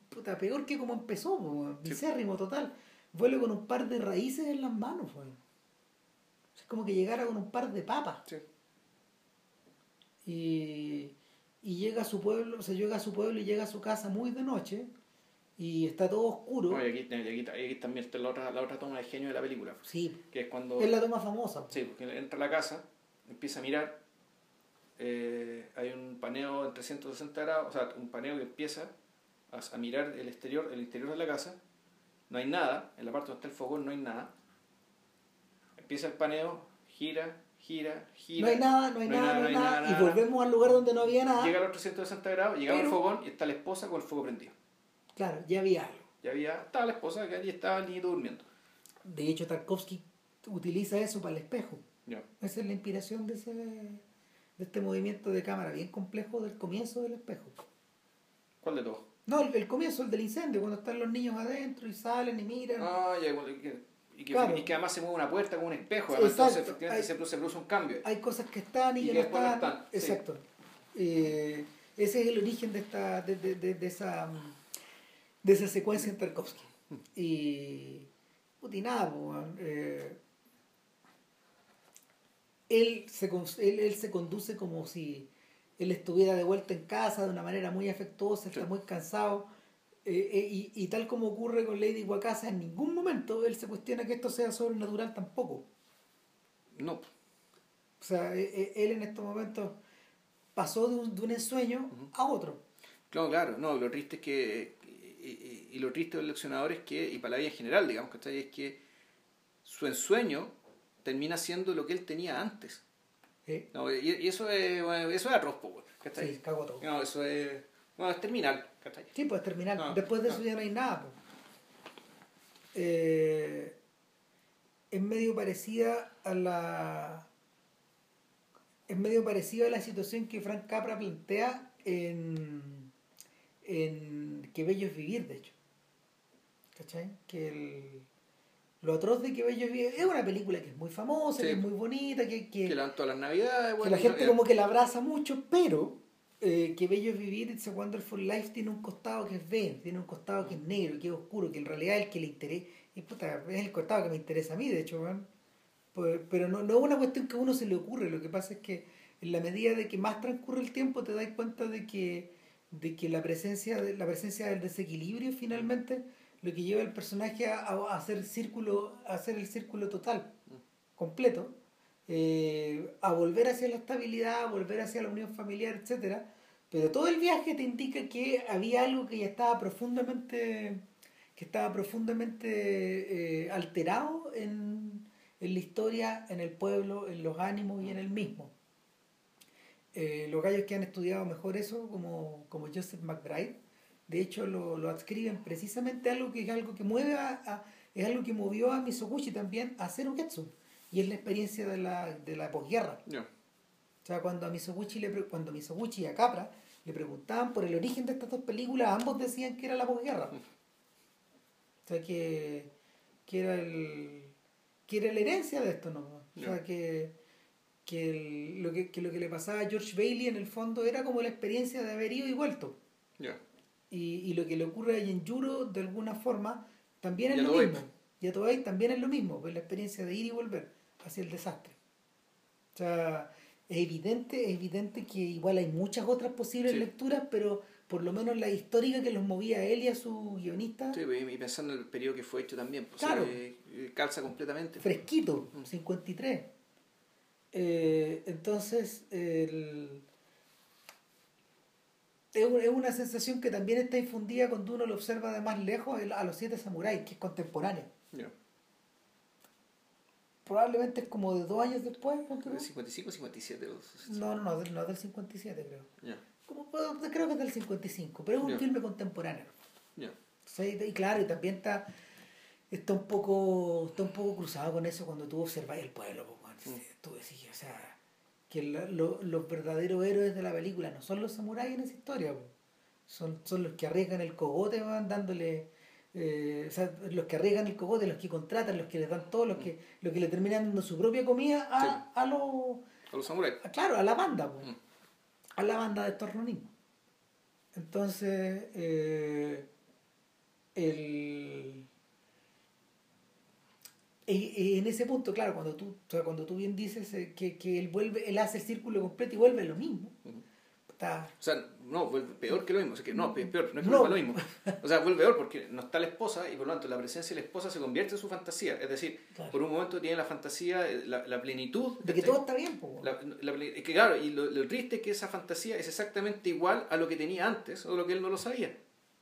puta, peor que como empezó, po, Sí. misérrimo total, vuelve con un par de raíces en las manos, weón. Es como que llegara con un par de papas. Sí. Y, y llega a su pueblo, o sea, llega a su pueblo y llega a su casa muy de noche y está todo oscuro. No, y aquí, también está la otra, la otra toma de genio de la película. Sí, Que es cuando. es la toma famosa. Sí, porque entra a la casa, empieza a mirar, eh, hay un paneo en 360 grados, o sea, un paneo que empieza a, a mirar el exterior, el interior de la casa, no hay nada, en la parte donde está el fogón no hay nada, empieza el paneo, gira, gira, gira. No hay nada, no hay, nada, no hay nada, Y volvemos al lugar donde no había nada. Llega a los 360 grados, llegamos Pero- al fogón y está la esposa con el fuego prendido. Claro, ya había algo. Ya había, estaba la esposa que allí estaba el niñito durmiendo. De hecho, Tarkovsky utiliza eso para el espejo. Ya. Esa es la inspiración de, ese, de este movimiento de cámara bien complejo del comienzo del espejo. ¿Cuál de todos? No, el, el comienzo, el del incendio, cuando están los niños adentro y salen y miran. Ah, ya, y que, y que, Claro. y que además se mueve una puerta con un espejo, además, entonces exacto. efectivamente Hay- se, produce, se produce un cambio. Hay cosas que están y, Y que no están. están, sí. Exacto. Eh, ese es el origen de esta de, de, de, de esa de esa secuencia en Tarkovsky. Y, puta, y nada, eh, él, se, él, él se conduce como si él estuviera de vuelta en casa de una manera muy afectuosa, está Sí. muy cansado. eh, eh, y, y tal como ocurre con Lady Wakasa, en ningún momento él se cuestiona que esto sea sobrenatural tampoco. No, O sea, e- e- él en estos momentos pasó de un, de un ensueño a otro. claro, claro, no, lo triste es que, y, y- y lo triste del leccionador es que, y para la vida en general, digamos, ¿cachai? Es que su ensueño termina siendo lo que él tenía antes. ¿eh? No, y, y eso es, bueno, eso es. Sí, cagó todo. No, eso es, bueno, es terminal, ¿cachai? Sí, pues terminar. No, Después de no. eso ya no hay nada. pues. Eh, es medio parecida a la. Es medio parecido a la situación que Frank Capra plantea en. en Que Bello es Vivir, de hecho. ¿Cachai? Que el. Lo atroz de Que Bello es Vivir. Es una película que es muy famosa, Sí. que es muy bonita, que, que, Que dan todas las navidades, que la gente como que la abraza mucho, pero eh, que bello es vivir, It's a Wonderful Life tiene un costado que es ven, tiene un costado que es negro, que es oscuro, que en realidad es el que le interesa, y puta, es el costado que me interesa a mí, de hecho. Pues, pero no, no es una cuestión que a uno se le ocurre, lo que pasa es que en la medida de que más transcurre el tiempo te das cuenta de que, de que la presencia de, la presencia del desequilibrio finalmente lo que lleva al personaje a, a- hacer círculo, hacer el círculo total, completo, eh, a volver hacia la estabilidad, a volver hacia la unión familiar, etcétera. Pero todo el viaje te indica que había algo que ya estaba profundamente, que estaba profundamente eh, alterado en, en la historia, en el pueblo, en los ánimos y en el mismo. Eh, los gallos que han estudiado mejor eso, como, como Joseph McBride, de hecho lo, lo adscriben precisamente a algo que es algo que mueve a, a- es algo que movió a Misoguchi también a hacer Uketsu y es la experiencia de la, de la posguerra. Ya. O sea, cuando a Misoguchi, le, cuando a Misoguchi y a Capra le preguntaban por el origen de estas dos películas, ambos decían que era la posguerra. O sea, que, que era el que era la herencia de esto, ¿no? O sea, que, que, el- lo que, que lo que le pasaba a George Bailey en el fondo era como la experiencia de haber ido y vuelto. Ya. Y, y lo que le ocurre a Yenjuro, de alguna forma, también es lo mismo. Y a Toei también es lo mismo, pues la experiencia de ir y volver hacia el desastre. O sea, es evidente, es evidente que igual hay muchas otras posibles Sí. lecturas, pero por lo menos la histórica que los movía a él y a su guionista, Sí, pues, y pensando en el periodo que fue hecho también, pues, Claro. eh, eh, calza completamente. fresquito, Mm. 53. Eh, entonces, el- es, un- es una sensación que también está infundida cuando uno lo observa de más lejos a los siete samuráis, que es contemporánea. Ya. Probablemente es como de dos años después, ¿no? ¿De 55 o 57? los- No, no, no, no es del 57 creo. Ya. Como, creo que es del 55, pero es un Ya. filme contemporáneo. Sí, y claro, y también está, está un poco está un poco cruzado con eso cuando tú observas el pueblo. pues, weón. Mm. Tú decís, o sea, que la- lo- los verdaderos héroes de la película no son los samuráis en esa historia. Son, son los que arriesgan el cogote, van dándole... eh, o sea, los que arriesgan el cogote, los que contratan, los que les dan todo, los que, los que le terminan dando su propia comida a, a los... A los samuráis. a- claro, a la banda, Mm. a la banda de estos ronin. Entonces, eh, el, en ese punto, claro, cuando tú, o sea, cuando tú bien dices eh, que, que él vuelve, él hace el círculo completo y vuelve a lo mismo. Está, O sea, no, vuelve peor que lo mismo. O sea, que no, pe- peor, no es que No. vuelva lo mismo. O sea, vuelve peor porque no está la esposa y por lo tanto la presencia de la esposa se convierte en su fantasía. Es decir, Claro. por un momento tiene la fantasía, eh, la, la plenitud. de que todo está bien, po, La- la es que claro, y lo, lo triste es que esa fantasía es exactamente igual a lo que tenía antes o lo que él no lo sabía.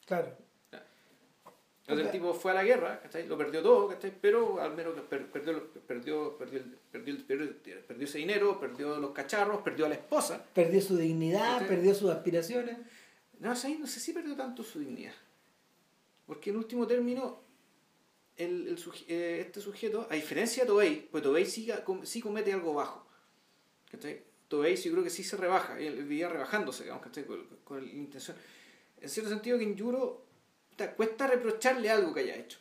claro. O sea, el tipo fue a la guerra, ¿cachai? lo perdió todo, ¿cachai? pero al menos per- perdió, perdió, perdió, el- perdió, el- perdió, ese dinero, perdió los cacharros, perdió a la esposa. Perdió su dignidad, perdió sus aspiraciones. No, sé, no sé si perdió tanto su dignidad. Porque en último término, el, el suje- eh, este sujeto, a diferencia de Tobey, pues Tobey sí, com- sí comete algo bajo. ¿cachai? Tobey yo creo que sí se rebaja, él vivía rebajándose, digamos, ¿cachai? Con, con la intención. En cierto sentido, que Yuro cuesta reprocharle algo que haya hecho.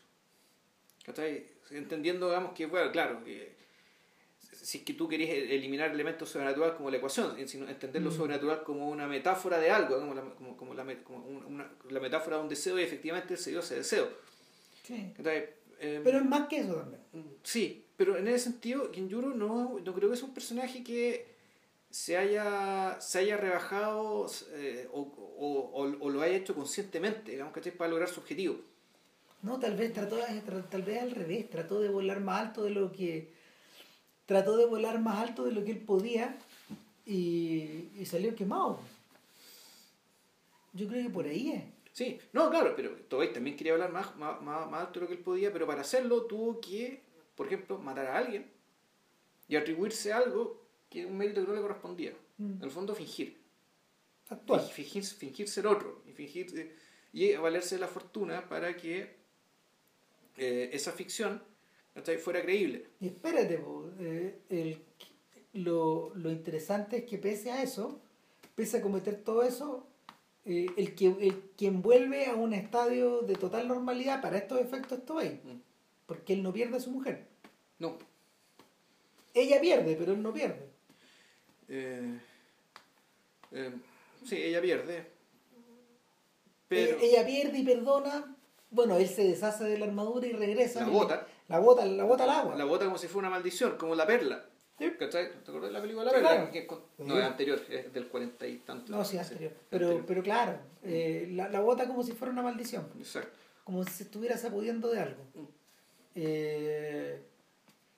¿cachai? Entendiendo, digamos, que, bueno, claro, que si es que tú querías eliminar elementos sobrenaturales como la ecuación, sino entender lo Mm. sobrenatural como una metáfora de algo, como la, como, como la, como una- la metáfora de un deseo y efectivamente se dio ese deseo. Sí. Eh, Pero es más que eso también. Sí, pero en ese sentido, Genjuro no, no creo que es un personaje que se haya, se haya rebajado eh, o, o, o, o lo haya hecho conscientemente, digamos, ¿cachai? Para lograr su objetivo. No, tal vez trató, eh, tal vez al revés, trató de volar más alto de lo que trató de volar más alto de lo que él podía y, y salió quemado. Yo creo que por ahí es. Sí, no, claro, pero Tobey también quería hablar más, más, más, más alto de lo que él podía, pero para hacerlo tuvo que, por ejemplo, matar a alguien y atribuirse algo que un mérito que no le correspondía. Mm. En el fondo, fingir. Actual. Y fingir, fingir ser otro y fingir eh, y valerse de la fortuna para que eh, esa ficción ¿cachai? fuera creíble. Y espérate, po, eh, el, lo, lo interesante es que pese a eso, pese a cometer todo eso, eh, el, que, el quien vuelve a un estadio de total normalidad para estos efectos es Tobey, Mm. porque él no pierde a su mujer. No. Ella pierde, pero él no pierde. Eh, eh, sí, ella pierde. Pero Ella, ella pierde y perdona. Bueno, él se deshace de la armadura y regresa. la bota. La bota, la bota al agua. La bota como si fuera una maldición, como la perla. Sí. ¿Cachai? ¿Te acuerdas de la película La Perla? claro. Que es. No, es anterior, es del cuarenta y tanto. No, sí, Sí, anterior. es Pero, anterior. pero claro, eh, la, la bota como si fuera una maldición. Exacto. como si se estuviera sacudiendo de algo. Mm. Eh,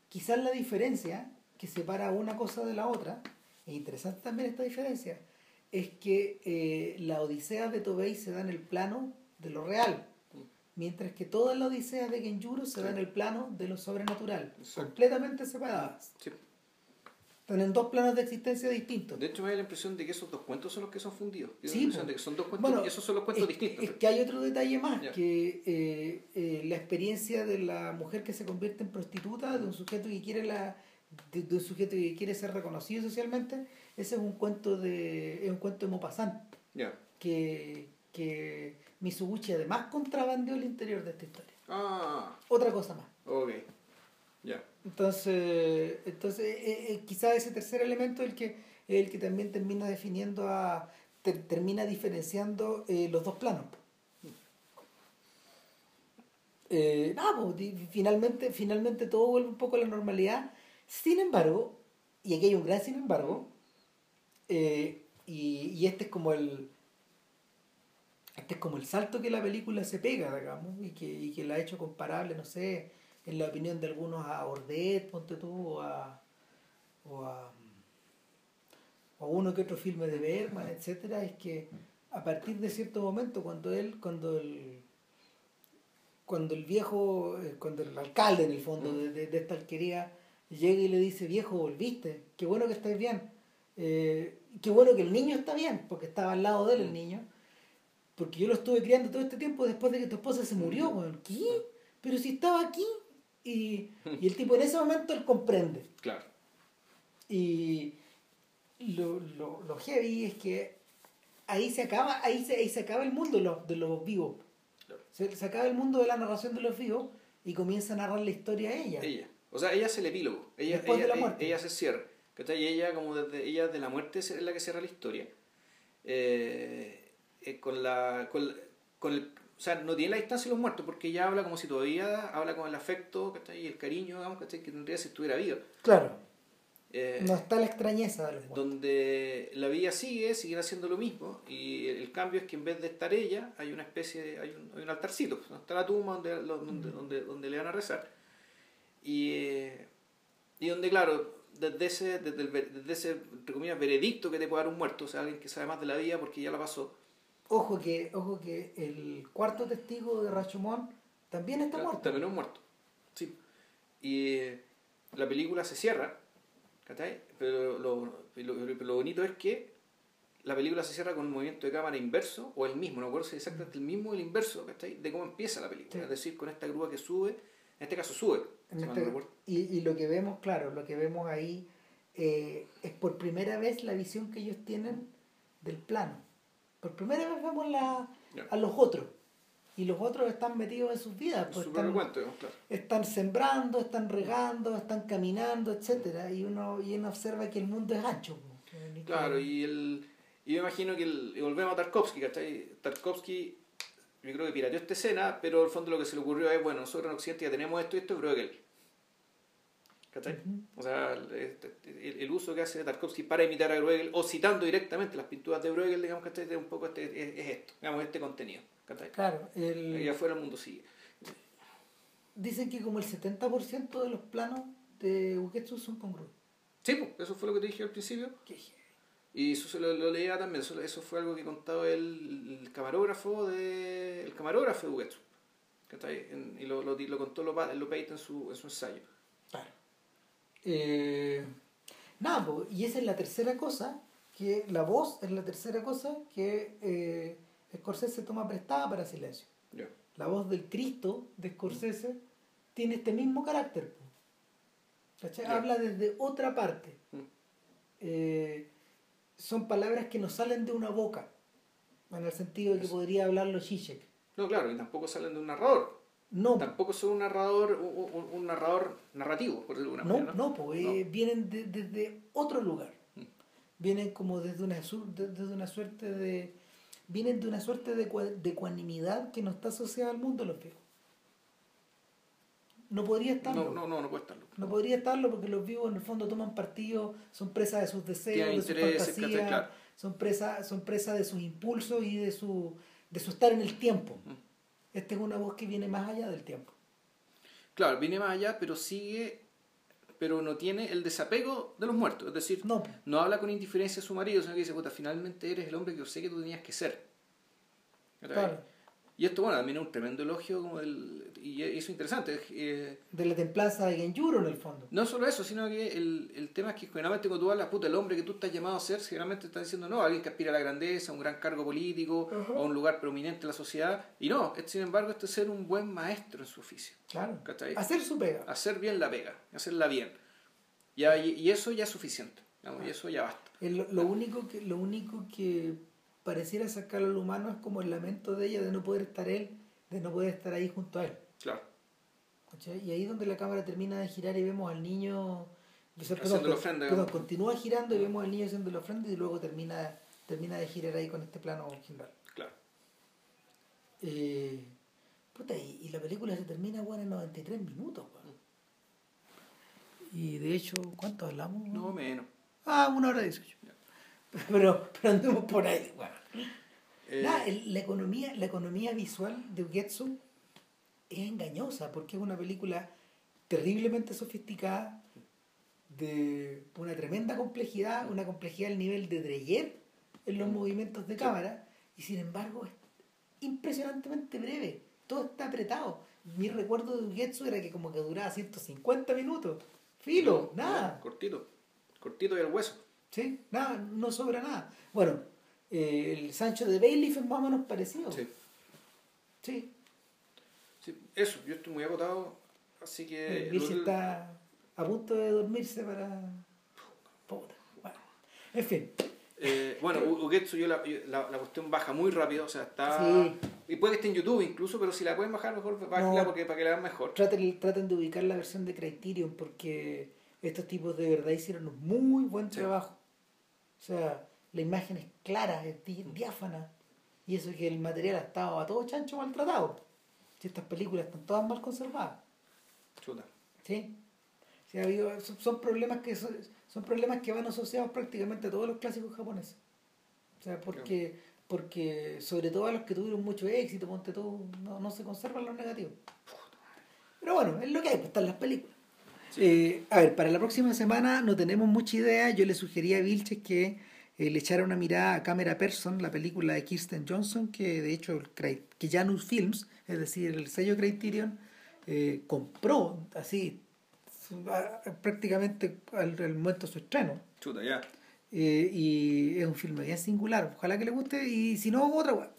quizás la diferencia que separa una cosa de la otra, es interesante también esta diferencia, es que eh, la odisea de Tobey se da en el plano de lo real, mientras que toda la odisea de Genjuro se da Sí. en el plano de lo sobrenatural, completamente separadas. Sí. Están en dos planos de existencia distintos. De hecho, me da la impresión de que esos dos cuentos son los que son fundidos. Tengo Sí, la impresión de que son dos cuentos Bueno, y esos son los cuentos es, distintos. es que hay otro detalle más, Ya. que eh, eh, la experiencia de la mujer que se convierte en prostituta, de un sujeto que quiere la de, de un sujeto que quiere ser reconocido socialmente, ese es un cuento de es un cuento de Maupassant que que Mizuguchi además contrabandeó el interior de esta historia. Ah, Otra cosa más. ok. Ya. Entonces, entonces eh, eh, quizá ese tercer elemento es el que el que también termina definiendo a ter- termina diferenciando eh, los dos planos. Eh, nada, pues, finalmente, finalmente todo vuelve un poco a la normalidad. Sin embargo, y aquí hay un gran sin embargo, eh, y, y este es como el este es como el salto que la película se pega, digamos, y que, y que la ha hecho comparable, no sé, en la opinión de algunos a Ordet, ponte tú, o a, o a, o a uno que otro filme de Bergman, etcétera, es que a partir de cierto momento, cuando él, cuando el cuando el viejo, eh, cuando el alcalde en el fondo de, de- de esta alquería llega y le dice, viejo, volviste, qué bueno que estáis bien, Eh, qué bueno que el niño está bien, porque estaba al lado de él el niño, porque yo lo estuve criando todo este tiempo después de que tu esposa se murió, weón. ¿Qué? Pero si estaba aquí. Y, y el tipo en ese momento él comprende. Claro. Y lo, lo, lo heavy es que ahí se acaba, ahí se, ahí se acaba el mundo de los, de los vivos. Claro. Se, se acaba el mundo de la narración de los vivos y comienza a narrar la historia a ella. Ella. O sea, ella es el epílogo. Ella, Después de ella, la muerte. ella se cierra. Y ella, como desde ella de la muerte, es la que cierra la historia. Eh, eh, con la. Con, con el, sea, no tiene la distancia de los muertos porque ella habla como si todavía habla con el afecto y el cariño digamos, que tendría si estuviera viva. Claro. Eh, no está la extrañeza de los muertos. donde la vida sigue, siguen haciendo lo mismo y el, cambio es que en vez de estar ella hay una especie de, hay un, hay un altarcito, está la tumba donde, donde, donde, donde le van a rezar y, eh, y donde claro, desde ese, desde, el, desde ese entre comillas, veredicto que te puede dar un muerto, o sea, alguien que sabe más de la vida porque ya la pasó, Ojo que, ojo que el cuarto testigo de Rashomon también está Claro, muerto. También es muerto. Sí. Y eh, la película se cierra, ¿cachai? Pero lo, lo, lo bonito es que la película se cierra con un movimiento de cámara inverso, o el mismo, no recuerdo si exactamente el mismo o el inverso, ¿cachai? De cómo empieza la película. Sí. Es decir, con esta grúa que sube, en este caso sube. En este- y, y lo que vemos, claro, lo que vemos ahí eh, es por primera vez la visión que ellos tienen del plano. Por primera vez vemos la, a los otros. Y los otros están metidos en sus vidas. Es pues están, claro. sembrando, están regando, están caminando, etcétera Y uno, y uno observa que el mundo es ancho. pues, Claro, y, el, y yo imagino que el, y volvemos a Tarkovsky, ¿cachai? Tarkovsky, yo creo que pirateó esta escena, pero al fondo lo que se le ocurrió es, bueno, nosotros en Occidente ya tenemos esto y esto, pero que él. ¿Cachai? O sea, el, el- el uso que hace Tarkovsky para imitar a Bruegel o citando directamente las pinturas de Bruegel, digamos, ¿cachai? Es un poco este, es, es esto, digamos, este contenido, ¿cachai? Claro, el- Y afuera el mundo sigue. dicen que como el 70% de los planos de Ugetsu son congruentes. Sí, pues, eso fue lo que te dije al principio. Y eso se lo, lo leía también, eso, eso fue algo que contaba el, el camarógrafo de el camarógrafo de Ugetsu. ¿cachai? En- Y lo, lo, lo contó Lopa- Lopeita en su, en su ensayo. Claro. Eh, nada, po, y esa es la tercera cosa, que la voz es la tercera cosa que eh, Scorsese toma prestada para Silencio. La voz del Cristo de Scorsese tiene este mismo carácter. Ya. Habla desde otra parte. Mm. Eh, son palabras que no salen de una boca, en el sentido de que Eso. podría hablarlo Zizek. No, claro, y tampoco salen de un narrador. No, Tampoco son un narrador, un, un- narrador narrativo, por decirlo de alguna No, manera. no, pues eh, vienen de- desde otro lugar. Mm. Vienen como desde una, de- desde una suerte de. Vienen de una suerte de, de ecuanimidad que no está asociada al mundo de los vivos. No podría estarlo. No, no, no, no puede estarlo. No podría estarlo porque los vivos en el fondo toman partido, son presas de sus deseos, de sus fantasías, son presas son presa de sus impulsos y de su, de su estar en el tiempo. Mm. Esta es una voz que viene más allá del tiempo. Claro, viene más allá, pero sigue, pero no tiene el desapego de los muertos. Es decir, No, no habla con indiferencia a su marido, sino que dice, puta, finalmente eres el hombre que yo sé que tú tenías que ser. Claro. Y esto, bueno, también es un tremendo elogio como del, y eso es interesante. eh, De la templanza de Genjuro en el fondo. no solo eso, sino que el, el tema es que generalmente cuando tú hablas, puta, el hombre que tú estás llamado a ser, generalmente estás diciendo, no, alguien que aspira a la grandeza, a un gran cargo político, Ajá. a un lugar prominente en la sociedad. Y no, sin embargo, este es ser un buen maestro en su oficio. Claro. ¿Cachai? Hacer su pega. Hacer bien la pega, hacerla bien. Ya, y, y eso ya es suficiente, digamos, y eso ya basta. El- lo único que, lo único que pareciera sacarlo al humano es como el lamento de ella de no poder estar él, de no poder estar ahí junto a él. Claro. ¿cachai? Y ahí es donde la cámara termina de girar y vemos al niño. o sea, Haciendo la ofrenda, perdón, continúa girando y vemos al niño haciendo la ofrenda y luego termina, termina de girar ahí con este plano general. Claro. Eh, puta, y, y la película se termina bueno, en 93 minutos. weón. Y de hecho, ¿cuánto hablamos? No menos. Ah, una hora dieciocho. Pero, pero andemos por ahí, weón. Eh, el- la, economía, la economía visual de Ugetsu es engañosa porque es una película terriblemente sofisticada, de una tremenda complejidad, una complejidad al nivel de Dreyer en los movimientos de cámara, y sin embargo es impresionantemente breve. Todo está apretado. Mi recuerdo de Ugetsu era que como que duraba 150 minutos. Filo, no, nada. no, cortito. Cortito y al hueso. ¿Sí? Nada, no sobra nada. Bueno, eh, el Sancho de Bailiff es más o menos parecido. Sí. Sí. Sí, Eso, yo estoy muy agotado, así que... El está a punto de dormirse para. Puta. Bueno. En fin. Eh, bueno, U- Ugetsu, yo la, yo- la, la cuestión baja muy rápido, o sea, está... Sí. Y puede que esté en YouTube incluso, pero si la pueden bajar, mejor bájenla No. porque, para que la vean mejor. Traten, traten de ubicar la versión de Criterion porque estos tipos de verdad hicieron un muy buen Sí. trabajo. O sea, la imagen es clara, es di- diáfana. Y eso que el material ha estado a todo chancho maltratado. Si estas películas están todas mal conservadas. Chuta. ¿Sí? Sí, ha habido- son, son problemas que son, son problemas que van asociados prácticamente a todos los clásicos japoneses. O sea, porque, porque sobre todo a los que tuvieron mucho éxito, ponte tú, no, no se conservan los negativos. Pero bueno, es lo que hay, pues están las películas. Eh, a ver, para la próxima semana no tenemos mucha idea. Yo le sugería a Vilches que eh, le echara una mirada a Camera Person, la película de Kirsten Johnson, que de hecho que Janus Films, es decir, el sello Criterion, eh, compró así prácticamente al, al momento de su estreno. Chuta, ya. Eh, y es un filme bien singular. Ojalá que le guste y si no, otra weá.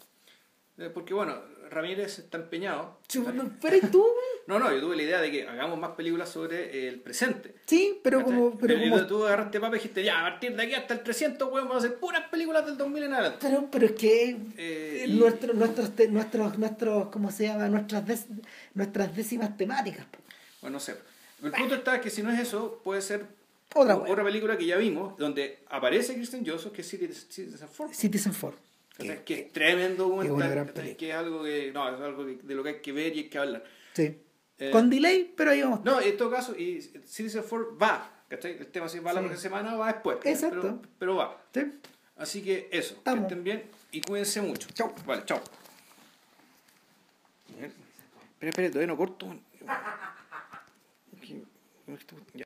Eh, Porque bueno, Ramírez está empeñado. No, Pero ¿y tú? No, no, yo tuve la idea de que hagamos más películas sobre el presente. Sí, pero ¿Cachai? como... Pero, Y como tú agarraste papá y dijiste, ya, a partir de aquí hasta el 300, weón, vamos a hacer puras películas del 2000 en adelante. Pero, pero es que Eh, y- nuestro- nuestros, nuestros, nuestros, ¿cómo se llama? Nuestras, nuestras décimas temáticas. Bueno, no sé. El punto está que si no es eso, puede ser Otra otra, película que ya vimos, donde aparece Kristen Johnson, que es Citizen Citizen Four. Citizen Four. ¿Cachai? Que- Que es tremendo una documental, película. que es algo que, no, es algo que- de lo que hay que ver y hay que hablar. Sí. Eh, Con delay, pero ahí vamos. No, en todo caso, y Citizen Four va, ¿cachai? El tema si va la Sí. próxima semana o va después. Exacto. Pero, pero va. Sí. Así que eso, que Estamos. estén bien y cuídense mucho. Chau. Vale, chao. Espera, espera, todavía no corto. Ya.